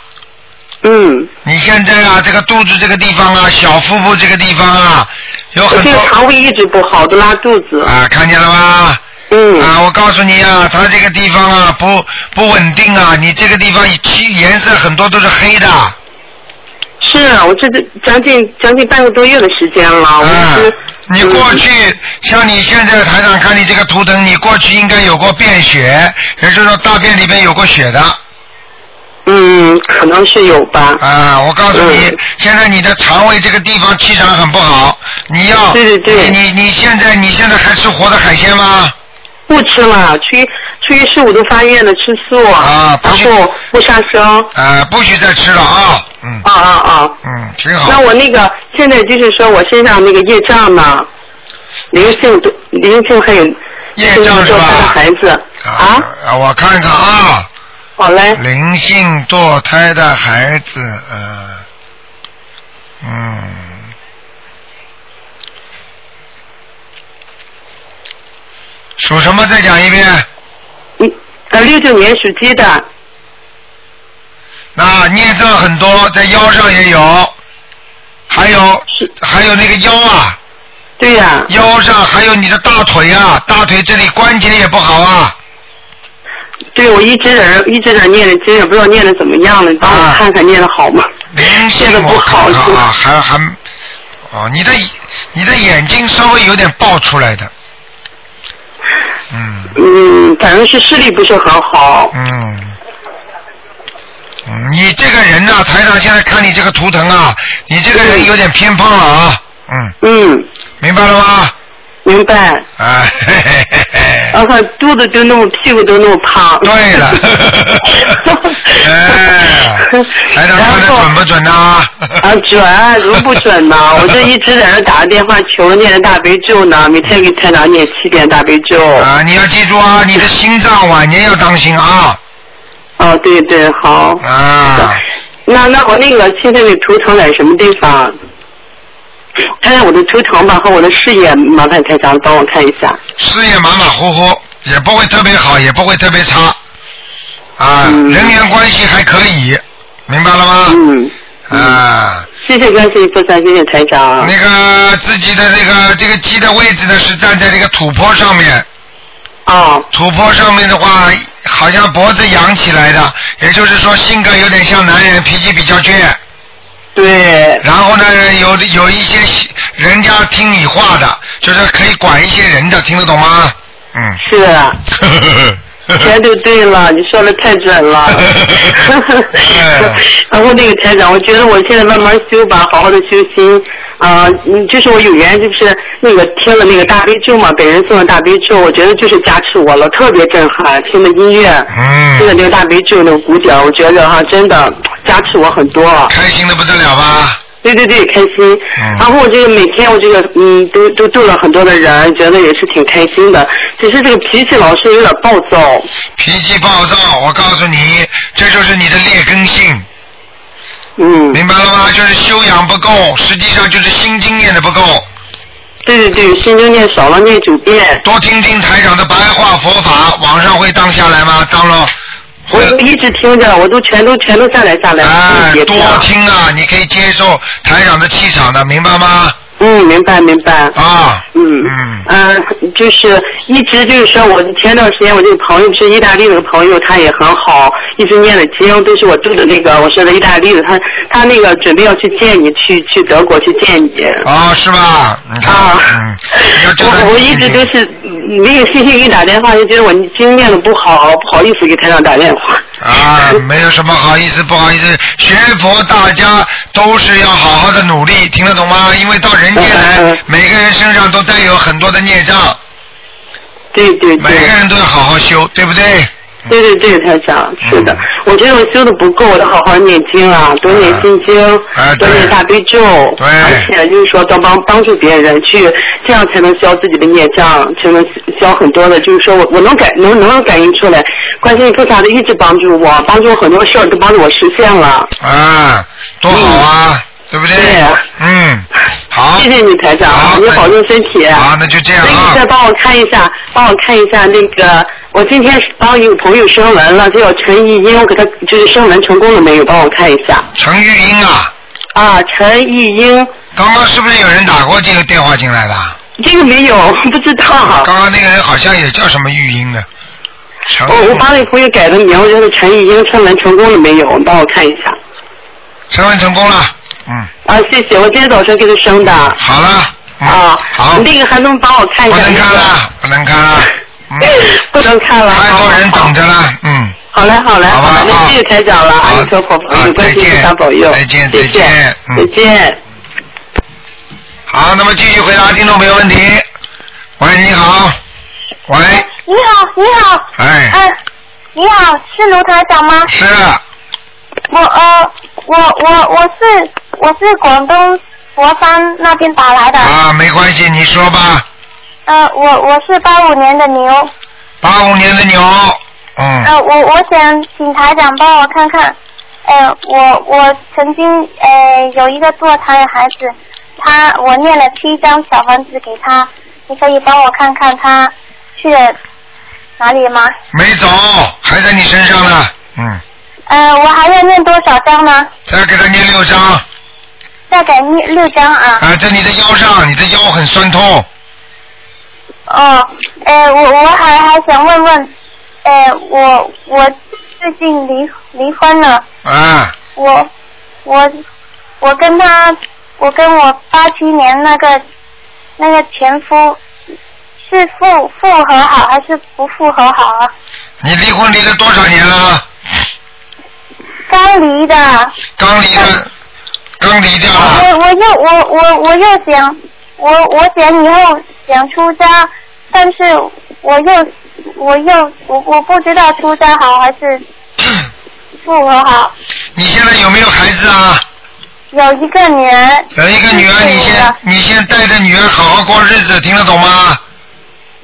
[SPEAKER 10] 嗯。
[SPEAKER 1] 你现在啊，这个肚子这个地方啊，小腹部这个地方啊，有很多
[SPEAKER 10] 个肠胃一直不好，都拉肚子。
[SPEAKER 1] 啊，看见了吗？
[SPEAKER 10] 嗯。
[SPEAKER 1] 啊，我告诉你啊，它这个地方啊不不稳定啊，你这个地方漆颜色很多都是黑的。
[SPEAKER 10] 是啊，我这这将近将近半个多月的时间了，我一直。
[SPEAKER 1] 啊你过去像你现在台上看你这个图腾，你过去应该有过便血，也就是说大便里面有过血的。
[SPEAKER 10] 嗯，可能是有吧。
[SPEAKER 1] 啊，我告诉你，
[SPEAKER 10] 嗯
[SPEAKER 1] 现在你的肠胃这个地方气场很不好，你要
[SPEAKER 10] 对对对
[SPEAKER 1] 你你你现在你现在还吃活的海鲜吗？
[SPEAKER 10] 不吃了，初一初一十五都发愿了，吃素，
[SPEAKER 1] 啊，不许
[SPEAKER 10] 然后不杀生。
[SPEAKER 1] 啊，不许再吃了啊，嗯
[SPEAKER 10] 啊啊啊！
[SPEAKER 1] 嗯，挺好。
[SPEAKER 10] 那我那个现在就是说我身上那个业障呢，灵性都灵性还有
[SPEAKER 1] 业障是
[SPEAKER 10] 就是说他的
[SPEAKER 1] 吧？
[SPEAKER 10] 孩子啊，
[SPEAKER 1] 啊，我看看啊。
[SPEAKER 10] 好嘞。
[SPEAKER 1] 灵性堕胎的孩子，呃，嗯，属什么？再讲一遍。
[SPEAKER 10] 嗯呃，六九年属鸡的，
[SPEAKER 1] 那孽障很多，在腰上也有，还有还有那个腰啊。
[SPEAKER 10] 对呀、
[SPEAKER 1] 腰上还有你的大腿啊，大腿这里关节也不好啊。
[SPEAKER 10] 对我一直在这一直在念的经，也不知道念的怎么样了，你帮我看看念的好吗？
[SPEAKER 1] 灵性 *laughs* 我
[SPEAKER 10] 不好
[SPEAKER 1] 看看啊，还还哦，你的你的眼睛稍微有点爆出来的，嗯
[SPEAKER 10] 嗯，反正是视力不是很好。
[SPEAKER 1] 嗯。嗯，你这个人呐、台长现在看你这个图腾啊，你这个人有点偏胖了啊，嗯，
[SPEAKER 10] 嗯，
[SPEAKER 1] 明白了吗？
[SPEAKER 10] 明白。
[SPEAKER 1] 啊，嘿嘿嘿嘿。
[SPEAKER 10] 然后肚子就那么，屁股都那么胖。
[SPEAKER 1] 对了。*laughs* 哎，台长看的准不准呐？
[SPEAKER 10] 啊，准，怎么不准呢？*laughs* 我这一直在这打着电话求念着大悲咒呢，每天给台长念七遍大悲咒。
[SPEAKER 1] 啊，你要记住啊，你的心脏晚年要当心啊。
[SPEAKER 10] 哦，对对，好。
[SPEAKER 1] 啊。
[SPEAKER 10] 那那我那个现在的图腾在什么地方？*coughs* 看看我的图腾吧和我的事业，麻烦台长帮我看一下。
[SPEAKER 1] 事业马马虎虎，也不会特别好，也不会特别差，啊，人缘关系还可以，明白了吗？
[SPEAKER 10] 嗯。
[SPEAKER 1] 啊。
[SPEAKER 10] 谢谢观世音菩萨，谢谢台长。
[SPEAKER 1] 那个自己的这个这个鸡的位置呢是站在这个土坡上面。
[SPEAKER 10] 哦。
[SPEAKER 1] 土坡上面的话，好像脖子扬起来的，也就是说性格有点像男人，脾气比较倔。
[SPEAKER 10] 对。
[SPEAKER 1] 然后呢，有有一些人家听你话的，就是可以管一些人的，听得懂吗？嗯。
[SPEAKER 10] 是 *laughs* 啊。全都对了，你说的太准了。然后那个台长，我觉得我现在慢慢修吧，好好的修心啊、嗯，就是我有缘，就是那个听了那个大悲咒嘛，本人送的大悲咒，我觉得就是加持我了，特别震撼，听的音乐，
[SPEAKER 1] 嗯，
[SPEAKER 10] 听的那个大悲咒那个鼓点，我觉得哈，真的加持我很多。
[SPEAKER 1] 开心的不得了吧？
[SPEAKER 10] 对对对，开心。然后我这个每天我这个嗯，都都度了很多的人，觉得也是挺开心的。只是这个脾气老是有点暴躁。
[SPEAKER 1] 脾气暴躁，我告诉你，这就是你的劣根性。
[SPEAKER 10] 嗯。
[SPEAKER 1] 明白了吗？就是修养不够，实际上就是心经念的不够。
[SPEAKER 10] 对对对，心经念少了，念九遍。
[SPEAKER 1] 多听听台长的白话佛法，网上会当下来吗？当了。
[SPEAKER 10] 我一直听着，我都全都全都下来下来。
[SPEAKER 1] 哎，多听啊！你可以接受台长的气场的，明白吗？
[SPEAKER 10] 嗯，明白明白。
[SPEAKER 1] 啊。
[SPEAKER 10] 嗯嗯。嗯，就是一直就是说，我前段时间我这个朋友是意大利那个朋友，他也很好，一直念的经都是我住的那个，我说的意大利的，他他那个准备要去见你，去去德国去见你。
[SPEAKER 1] 哦，是吧？
[SPEAKER 10] 啊，
[SPEAKER 1] 嗯，
[SPEAKER 10] 我我一直都是嗯那个星期一打电话就觉得我经念的不好，不好意思给台长打电话。
[SPEAKER 1] 啊，没有什么好意思不好意思，学佛大家都是要好好的努力，听得懂吗？因为到人间来，每个人身上都带有很多的孽障。
[SPEAKER 10] 对对对。
[SPEAKER 1] 每个人都要好好修，对不对？
[SPEAKER 10] 对对对，台长，是的，我觉得我修的不够，我得好好念经啊，多念心经，多念大悲咒，
[SPEAKER 1] 对，
[SPEAKER 10] 而且就是说多帮帮助别人去，这样才能消自己的孽障，才能消很多的，就是说我我能感能能感应出来，观世音菩萨的一直帮助我，帮助我很多事儿都帮助我实现了。
[SPEAKER 1] 啊，多好啊，对不对？
[SPEAKER 10] 对。
[SPEAKER 1] 嗯，好。
[SPEAKER 10] 谢谢你台长，你保重身体。
[SPEAKER 1] 好，那就这样
[SPEAKER 10] 那你再帮我看一下，帮我看一下那个我今天帮一个朋友升文了，叫陈玉英，我给他就是升文成功了没有？帮我看一下。
[SPEAKER 1] 陈玉英啊。
[SPEAKER 10] 啊，陈玉英。
[SPEAKER 1] 刚刚是不是有人打过这个电话进来的？
[SPEAKER 10] 这个没有，*laughs* 不知道。
[SPEAKER 1] 刚刚那个人好像也叫什么玉英的。陈
[SPEAKER 10] 我我帮那朋友改的名，就是陈玉英，升文成功了没有？你帮我看一下。
[SPEAKER 1] 升文成功了，嗯。
[SPEAKER 10] 啊，谢谢，我今天早晨给他升的。
[SPEAKER 1] 好了。
[SPEAKER 10] 啊，
[SPEAKER 1] 好。
[SPEAKER 10] 那个还能帮我看一下？
[SPEAKER 1] 不能看了，不能看了。*laughs*
[SPEAKER 10] 不能看了。
[SPEAKER 1] 太多人等着了，嗯。
[SPEAKER 10] 好嘞，好嘞，
[SPEAKER 1] 好吧，
[SPEAKER 10] 那谢谢台长了，阿弥陀佛，有关系菩萨保佑，
[SPEAKER 1] 再见，
[SPEAKER 10] 再见，再见。
[SPEAKER 1] 好，那么继续回答听众朋友问题。喂，你好。喂。
[SPEAKER 11] 你好，你好。
[SPEAKER 1] 哎。
[SPEAKER 11] 哎，你好，是卢台长吗？
[SPEAKER 1] 是。
[SPEAKER 11] 我呃，我我我是我是广东佛山那边打来的。
[SPEAKER 1] 啊，没关系，你说吧。
[SPEAKER 11] 呃，我我是八五年的牛。
[SPEAKER 1] 八五年的牛，嗯。
[SPEAKER 11] 呃，我我想请台长帮我看看，呃，我我曾经呃有一个堕胎的孩子，他我念了七张小房子给他，你可以帮我看看他去了哪里吗？
[SPEAKER 1] 没走，还在你身上呢，嗯。
[SPEAKER 11] 呃，我还要念多少张呢？
[SPEAKER 1] 再给他念六张。
[SPEAKER 11] 再给念六张啊。
[SPEAKER 1] 啊，在你的腰上，你的腰很酸痛。
[SPEAKER 11] 哦，呃，我我还还想问问，呃，我我最近离离婚了。
[SPEAKER 1] 啊。
[SPEAKER 11] 我我我跟他，我跟我八七年那个那个前夫是复复合好还是不复合好啊？
[SPEAKER 1] 你离婚离了多少年了？
[SPEAKER 11] 刚离的。
[SPEAKER 1] 刚离的，刚离掉了。
[SPEAKER 11] 我我又我我我又想，我我想以后想出家，但是我又我又我我不知道出家好还是复合好。*coughs*
[SPEAKER 1] 你现在有没有孩子啊？
[SPEAKER 11] 有一个女儿。
[SPEAKER 1] 有一个女儿，你先你先带着女儿好好过日子，听得懂吗？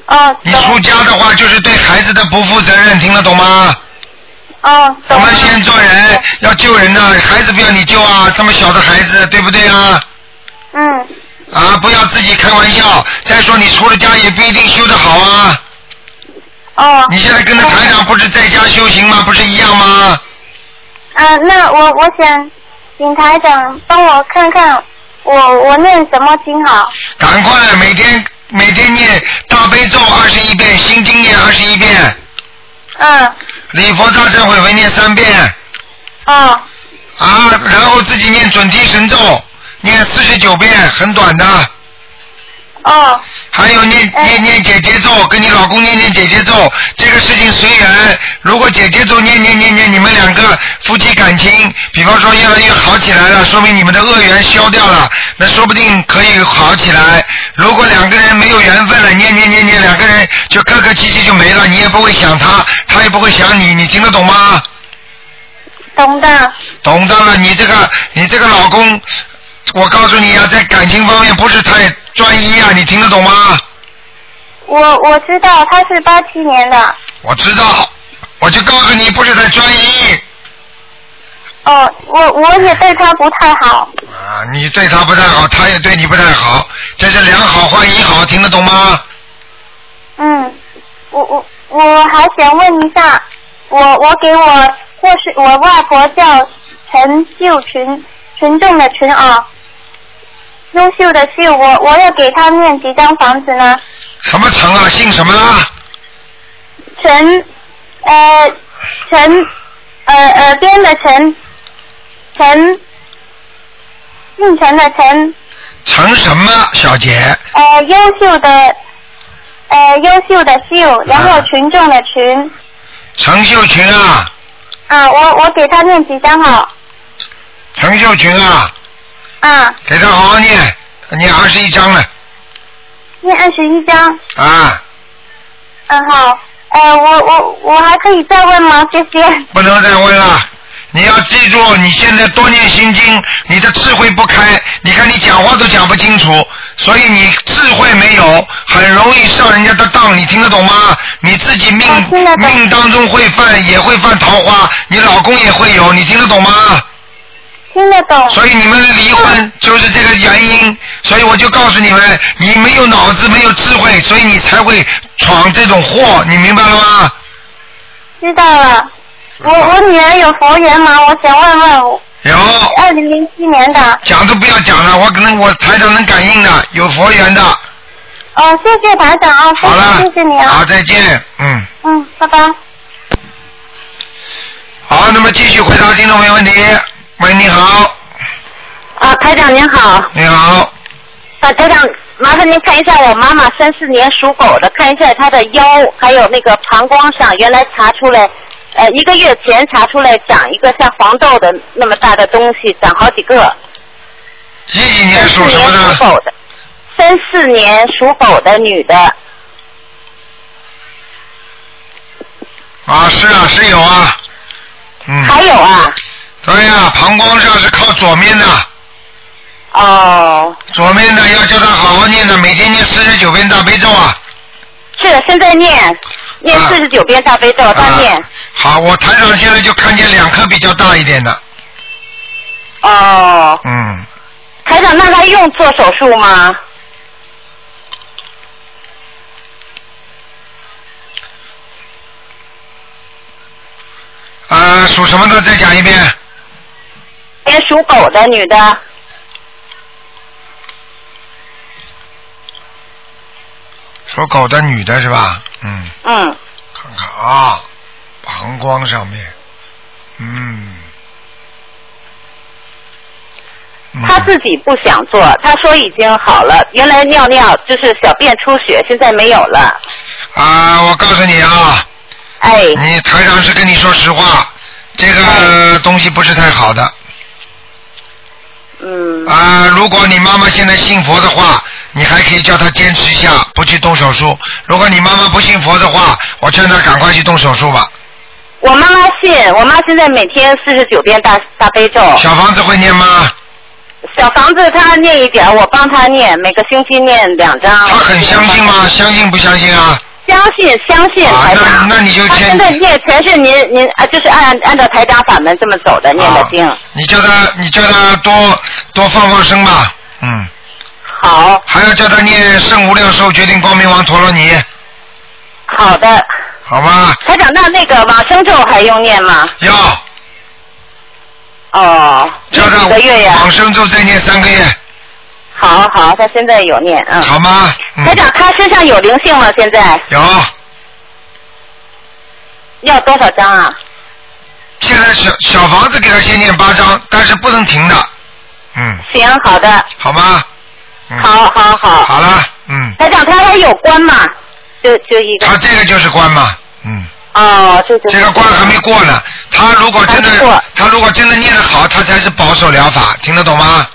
[SPEAKER 11] 哦。
[SPEAKER 1] 你出家的话，就是对孩子的不负责任，听得懂吗？
[SPEAKER 11] 哦。
[SPEAKER 1] 我们先做人，要救人呢，孩子不要你救啊，这么小的孩子，对不对啊？
[SPEAKER 11] 嗯。
[SPEAKER 1] 啊，不要自己开玩笑。再说你出了家也不一定修得好啊。
[SPEAKER 11] 哦。
[SPEAKER 1] 你现在跟着台长不是在家修行吗？不是一样吗？
[SPEAKER 11] 啊，那我我想请台长帮我看看我我念什么经好？
[SPEAKER 1] 赶快每天每天念大悲咒二十一遍，心经念二十一遍，
[SPEAKER 11] 嗯。
[SPEAKER 1] 礼佛大忏悔文念三遍。
[SPEAKER 11] 哦。
[SPEAKER 1] 啊，然后自己念准提神咒，念四十九遍，很短的。
[SPEAKER 11] 哦。
[SPEAKER 1] 还有念念念姐姐咒，跟你老公念念姐姐咒，这个事情随缘。如果姐姐咒念念念念，你们两个夫妻感情，比方说越来越好起来了，说明你们的恶缘消掉了，那说不定可以好起来。如果两个人没有缘分了，念念念念，两个人就客客气气就没了，你也不会想他，他也不会想你，你听得懂吗？
[SPEAKER 11] 懂的。
[SPEAKER 1] 懂的了，你这个你这个老公，我告诉你啊，在感情方面不是太专一啊，你听得懂吗？
[SPEAKER 11] 我我知道他是八七年的。
[SPEAKER 1] 我知道，我就告诉你，不是太专一
[SPEAKER 11] 哦，我我也对他不太好。
[SPEAKER 1] 啊，你对他不太好，他也对你不太好，这是两好换一好，听得懂吗？
[SPEAKER 11] 嗯，我我我还想问一下，我我给我或是我外婆叫陈秀群，群众的群啊，优秀的秀，我我要给他念几张房子呢？
[SPEAKER 1] 什么陈啊？姓什么啊？
[SPEAKER 11] 陈呃陈呃耳边的陈陈姓陈的陈
[SPEAKER 1] 陈什么小姐？
[SPEAKER 11] 呃优秀的呃优秀的秀，然后群众的群
[SPEAKER 1] 陈秀群啊，
[SPEAKER 11] 啊，我我给他念几张好
[SPEAKER 1] 陈秀群啊，
[SPEAKER 11] 啊？
[SPEAKER 1] 给他好好念，念二十一章了
[SPEAKER 11] 念二十一张，
[SPEAKER 1] 啊，
[SPEAKER 11] 嗯好，呃我我我还可以再问吗？谢谢。
[SPEAKER 1] 不能再问了。你要记住，你现在多念心经，你的智慧不开，你看你讲话都讲不清楚，所以你智慧没有，很容易上人家的当，你听得懂吗？你自己命命当中会犯，也会犯桃花，你老公也会有，你听得懂吗？
[SPEAKER 11] 听得懂。
[SPEAKER 1] 所以你们离婚就是这个原因，所以我就告诉你们，你没有脑子，没有智慧，所以你才会闯这种祸，你明白了吗？
[SPEAKER 11] 知道了。我我女儿有佛缘吗？我想问问。
[SPEAKER 1] 有。
[SPEAKER 11] 二零零七年的。
[SPEAKER 1] 讲都不要讲了，我可能我台长能感应的，有佛缘的。
[SPEAKER 11] 哦，谢谢台长啊，谢谢谢谢你啊。
[SPEAKER 1] 好，再见，嗯。
[SPEAKER 11] 嗯，拜拜。
[SPEAKER 1] 好，那么继续回答听众朋友问题。喂，你好。
[SPEAKER 5] 啊，台长您好。
[SPEAKER 1] 你好。
[SPEAKER 5] 啊，台长，麻烦您看一下我妈妈三四年属狗的，看一下她的腰还有那个膀胱上，原来查出来，呃，一个月前查出来长一个像黄豆的那么大的东西，长好几个。
[SPEAKER 1] 几几年属什么
[SPEAKER 5] 的？属狗的。三四年属狗的女的。
[SPEAKER 1] 啊，是啊，是有啊。嗯。
[SPEAKER 5] 还有啊。
[SPEAKER 1] 对呀、膀胱上是靠左面的。
[SPEAKER 5] 哦。
[SPEAKER 1] 左面的要叫他好好念的，每天念四十九遍大悲咒啊。
[SPEAKER 5] 是，现在念念四十九遍大悲咒，他念。
[SPEAKER 1] 好，我台上现在就看见两颗比较大一点的。
[SPEAKER 5] 哦。
[SPEAKER 1] 嗯。
[SPEAKER 5] 台长，那还用做手术吗？
[SPEAKER 1] 啊，属什么的？再讲一遍。
[SPEAKER 5] 连属狗的女的。
[SPEAKER 1] 属狗的女的是吧？嗯。
[SPEAKER 5] 嗯。
[SPEAKER 1] 看看啊，膀胱上面，嗯。
[SPEAKER 5] 他自己不想做，他说已经好了。原来尿尿就是小便出血，现在没有了。
[SPEAKER 1] 啊，我告诉你啊。
[SPEAKER 5] 哎。
[SPEAKER 1] 你台长是跟你说实话，这个东西不是太好的。
[SPEAKER 5] 嗯。
[SPEAKER 1] 啊，如果你妈妈现在信佛的话，你还可以叫她坚持一下，不去动手术。如果你妈妈不信佛的话，我劝她赶快去动手术吧。
[SPEAKER 5] 我妈妈信，我妈现在每天四十九遍大大悲咒。
[SPEAKER 1] 小房子会念吗？
[SPEAKER 5] 小房子她念一点，我帮她念，每个星期念两张。
[SPEAKER 1] 她很相信吗？相信不相信啊？
[SPEAKER 5] 相信相信台长。
[SPEAKER 1] 啊那那你就
[SPEAKER 5] 他现在念全是您您啊，就是按按照台长法门这么走的念的经。
[SPEAKER 1] 你叫他，你叫他多多放放生吧，嗯。
[SPEAKER 5] 好。
[SPEAKER 1] 还要叫他念圣无量寿决定光明王陀罗尼，
[SPEAKER 5] 好的。
[SPEAKER 1] 好吧？
[SPEAKER 5] 台长，那那个往生咒还用念吗？
[SPEAKER 1] 要。
[SPEAKER 5] 哦。
[SPEAKER 1] 叫她
[SPEAKER 5] 几个月呀？
[SPEAKER 1] 往生咒再念三个月，
[SPEAKER 5] 好好，他现在有念，嗯。
[SPEAKER 1] 好吗？
[SPEAKER 5] 台长，他身上有灵性吗？现在
[SPEAKER 1] 有。
[SPEAKER 5] 要多少张啊？
[SPEAKER 1] 现在小小房子给他先念八张，但是不能停的，嗯，
[SPEAKER 5] 行，好的。
[SPEAKER 1] 好吗？嗯
[SPEAKER 5] 好好好。
[SPEAKER 1] 好了，嗯，
[SPEAKER 5] 台长，他还有关吗？就就一个。
[SPEAKER 1] 他这个就是关嘛，嗯。
[SPEAKER 5] 哦，这就是。
[SPEAKER 1] 这个关还没过呢，他如果真的，他如果真的念得好，他才是保守疗法，听得懂吗？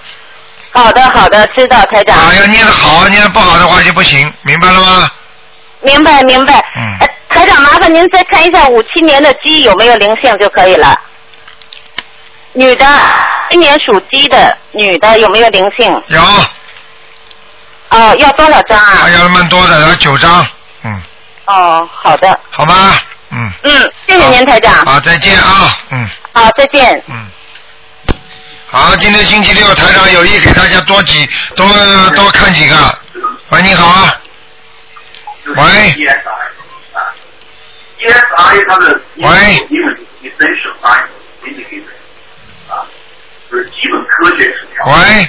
[SPEAKER 5] 好的好的，知道台长。
[SPEAKER 1] 啊，要念得好，念得不好的话就不行，明白了吗？
[SPEAKER 5] 明白明白。
[SPEAKER 1] 嗯。
[SPEAKER 5] 呃台长，麻烦您再看一下五七年的鸡有没有灵性就可以了。女的，今年属鸡的女的有没有灵性？
[SPEAKER 1] 有。
[SPEAKER 5] 哦，要多少张啊？
[SPEAKER 1] 还要蛮多的，要九张，嗯
[SPEAKER 5] 哦，好的。
[SPEAKER 1] 好吗？嗯。
[SPEAKER 5] 嗯，谢谢您台长。
[SPEAKER 1] 好，再见啊，嗯。
[SPEAKER 5] 好，再见。
[SPEAKER 1] 好，今天星期六，台长有意给大家多几多多看几个。喂，你好啊。喂。
[SPEAKER 12] ESI 它的
[SPEAKER 1] 喂
[SPEAKER 12] 英文 essential science indicator 啊，就是基本科学指标。
[SPEAKER 1] 喂。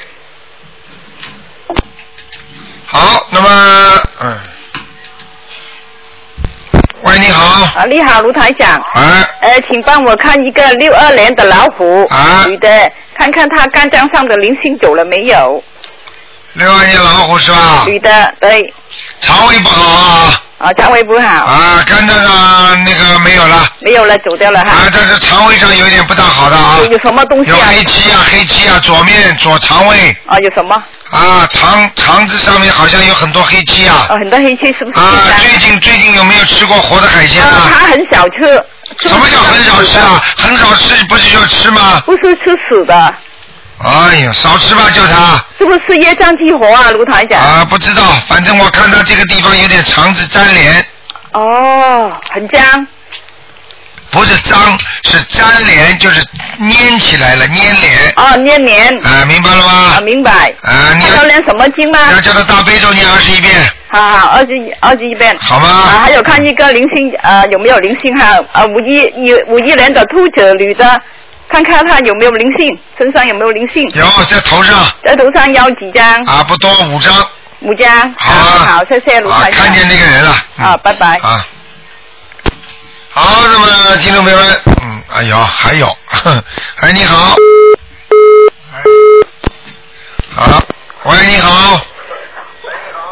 [SPEAKER 1] 好，那么，嗯。喂，你好。
[SPEAKER 13] 啊，你好，卢台长。
[SPEAKER 1] 啊。
[SPEAKER 13] 呃，请帮我看一个六二年的老虎，
[SPEAKER 1] 啊
[SPEAKER 13] 女的，看看他肝脏上的灵性走了没有？
[SPEAKER 1] 六二年老虎是吧？
[SPEAKER 13] 女的，对。
[SPEAKER 1] 肠胃不好啊。
[SPEAKER 13] 啊，肠胃不好。
[SPEAKER 1] 啊，肝脏上那个没有了。
[SPEAKER 13] 没有了，走掉了哈。
[SPEAKER 1] 啊，但是肠胃上有点不大好的啊。
[SPEAKER 13] 有有什么东西
[SPEAKER 1] 有
[SPEAKER 13] 啊？
[SPEAKER 1] 黑气啊，黑气啊，左面左肠胃。
[SPEAKER 13] 啊，有什么？
[SPEAKER 1] 啊，肠肠子上面好像有很多黑气啊。
[SPEAKER 13] 啊，很多黑气是不是？
[SPEAKER 1] 啊，最近最近有没有吃过活的海鲜啊？
[SPEAKER 13] 他很少吃。
[SPEAKER 1] 什么叫很少吃啊？很少吃不是就吃吗？
[SPEAKER 13] 不是吃死的，
[SPEAKER 1] 哎呀，少吃吧，叫他。
[SPEAKER 13] 是不是业障激活啊，卢台长？
[SPEAKER 1] 啊，不知道，反正我看他这个地方有点肠子粘连，
[SPEAKER 13] 哦，很僵。
[SPEAKER 1] 不是脏，是粘连，就是粘起来了，粘连。
[SPEAKER 13] 哦，粘连。
[SPEAKER 1] 啊，明白了吗？
[SPEAKER 13] 啊，明白。
[SPEAKER 1] 啊，你
[SPEAKER 13] 要念什么经吗？
[SPEAKER 1] 要叫他大悲咒念二十一遍。
[SPEAKER 13] 好好，二十一二十一遍。
[SPEAKER 1] 好吗
[SPEAKER 13] 啊，还有看一个灵性，呃，有没有灵性哈？呃，五一一五一年的兔子女的，看看她有没有灵性，身上有没有灵性？
[SPEAKER 1] 有在头上。
[SPEAKER 13] 在头上要几张？
[SPEAKER 1] 啊，不多，五张。
[SPEAKER 13] 五张。好好，谢谢卢
[SPEAKER 1] 啊
[SPEAKER 13] 台，长。
[SPEAKER 1] 看见那个人了。
[SPEAKER 13] 啊，拜拜。
[SPEAKER 1] 啊。好，那么听众朋友们，嗯，哎呦，还有，*laughs* 哎，你好。哎好，喂，你好，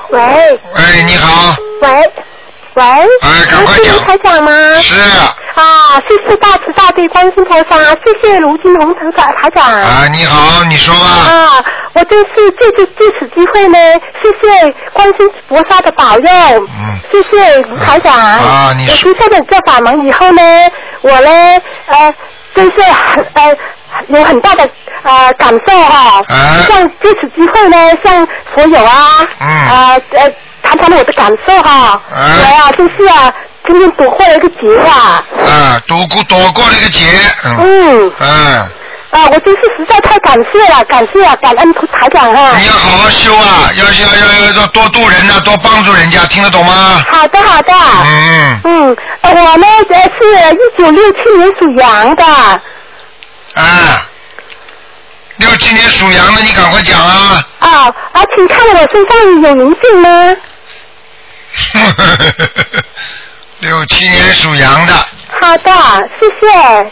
[SPEAKER 14] 喂。
[SPEAKER 1] 喂，你好，
[SPEAKER 14] 喂喂，
[SPEAKER 1] 哎，赶快讲
[SPEAKER 14] 是卢台长吗？
[SPEAKER 1] 是
[SPEAKER 14] 啊，谢谢大慈大悲观世菩萨，谢谢卢金红台长台长。
[SPEAKER 1] 啊，你好，你说吧。
[SPEAKER 14] 啊，我真是借这借此机会呢，谢谢观世菩萨的保佑，
[SPEAKER 1] 嗯，
[SPEAKER 14] 谢谢卢台长。
[SPEAKER 1] 啊你
[SPEAKER 14] 我接受了这法门以后呢，我呢，呃，真是很呃有很大的呃感受哈、
[SPEAKER 1] 啊
[SPEAKER 14] 像借此机会呢，向所有啊，
[SPEAKER 1] 嗯
[SPEAKER 14] 呃呃，谈谈我的感受哈、我呀，真是啊，今天躲过了一个劫啊。
[SPEAKER 1] 啊，躲过躲过了一个劫，嗯，
[SPEAKER 14] 嗯。
[SPEAKER 1] 嗯，
[SPEAKER 14] 啊，我真是实在太感谢了，感谢啊，感恩图台长啊。
[SPEAKER 1] 你要好好修啊，要要要要要多度人呐、多帮助人家，听得懂吗？
[SPEAKER 14] 好的，好的。
[SPEAKER 1] 嗯
[SPEAKER 14] 嗯，呃我呢呃是一九六七年属羊的。
[SPEAKER 1] 啊，六七年属羊的，你赶快讲啊！
[SPEAKER 14] 啊啊，请看我身上有灵性吗？*laughs*
[SPEAKER 1] 六七年属羊的，
[SPEAKER 14] 好的，谢谢。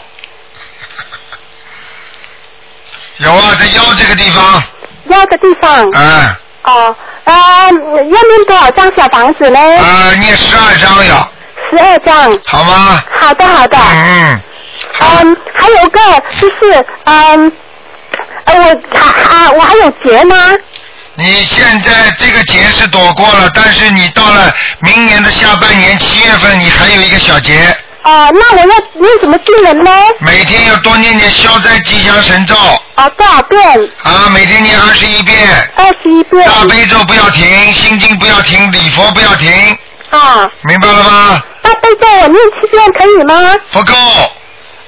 [SPEAKER 14] *laughs*
[SPEAKER 1] 有啊，在腰这个地方，
[SPEAKER 14] 腰的地方。
[SPEAKER 1] 嗯
[SPEAKER 14] 哦，呃，要念多少张小房子呢？
[SPEAKER 1] 啊，念十二张呀，
[SPEAKER 14] 十二张。
[SPEAKER 1] 好吗？
[SPEAKER 14] 好的，好的。
[SPEAKER 1] 嗯
[SPEAKER 14] 嗯，还有个就是，嗯，呃，我还啊，我还有结吗？
[SPEAKER 1] 你现在这个劫是躲过了，但是你到了明年的下半年七月份，你还有一个小劫。
[SPEAKER 14] 啊，那我要念什么经文呢？
[SPEAKER 1] 每天要多念点消灾吉祥神咒
[SPEAKER 14] 啊，多少遍？
[SPEAKER 1] 啊，每天念二十一遍。
[SPEAKER 14] 二十一遍。
[SPEAKER 1] 大悲咒不要停，心经不要停，礼佛不要停，
[SPEAKER 14] 啊，
[SPEAKER 1] 明白了吗？
[SPEAKER 14] 大悲咒我念七遍可以吗？
[SPEAKER 1] 不够，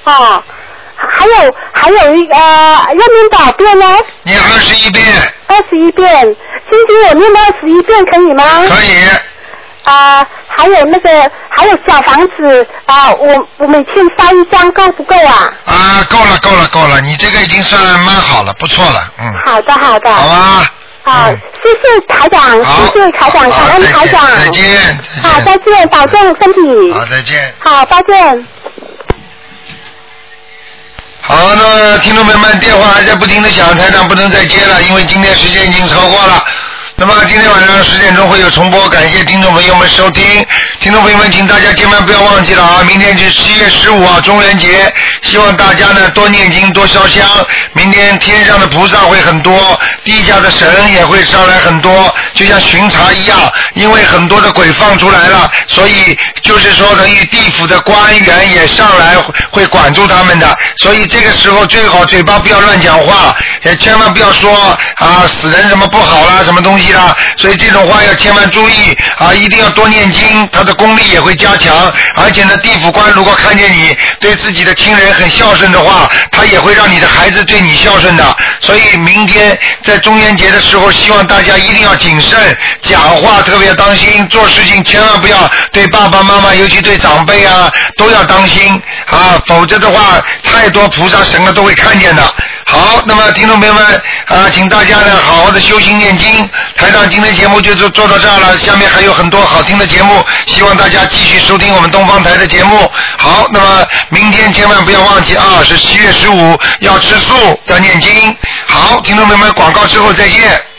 [SPEAKER 14] 哦，还有还有一个、呃、要念多少遍呢？
[SPEAKER 1] 念二十一遍。
[SPEAKER 14] 二十一遍，今天我念二十一遍可以吗？
[SPEAKER 1] 可以。
[SPEAKER 14] 啊、还有那个还有小房子啊、我我每天烧一张够不够啊？
[SPEAKER 1] 啊，够了，够了，够了，你这个已经算蛮好了，不错了，嗯，
[SPEAKER 14] 好的好的。
[SPEAKER 1] 好吧。
[SPEAKER 14] 好，谢谢台长，谢谢台长，感恩台长。
[SPEAKER 1] 再见，
[SPEAKER 14] 好，再见，保重身体。
[SPEAKER 1] 好，再见。
[SPEAKER 14] 好，再见。
[SPEAKER 1] 好，那听众朋友们，电话还在不停的响，台长不能再接了，因为今天时间已经超过了。那么今天晚上十点钟会有重播，感谢听众朋友们收听。听众朋友们，请大家千万不要忘记了啊！明天是七月十五号中元节，希望大家呢多念经，多烧香。明天天上的菩萨会很多，地下的神也会上来很多，就像巡查一样。因为很多的鬼放出来了，所以就是说等于地府的官员也上来会管住他们的。所以这个时候最好嘴巴不要乱讲话，也千万不要说啊死人什么不好啦，什么东西啦。所以这种话要千万注意啊，一定要多念经，他的功力也会加强。而且呢，地府官如果看见你对自己的亲人很孝顺的话，他也会让你的孩子对你孝顺的。所以明天在中元节的时候，希望大家一定要谨慎，讲话特别当心，做事情千万不要对爸爸妈妈，尤其对长辈啊，都要当心啊，否则的话，太多菩萨神了都会看见的。好，那么听众朋友们啊，请大家呢好好的修心念经。台长今天节目就做做到这儿了，下面还有很多好听的节目，希望大家继续收听我们东方台的节目。好，那么明天千万不要忘记啊，是七月十五要吃素，要念经。好，听众朋友们，广告之后再见。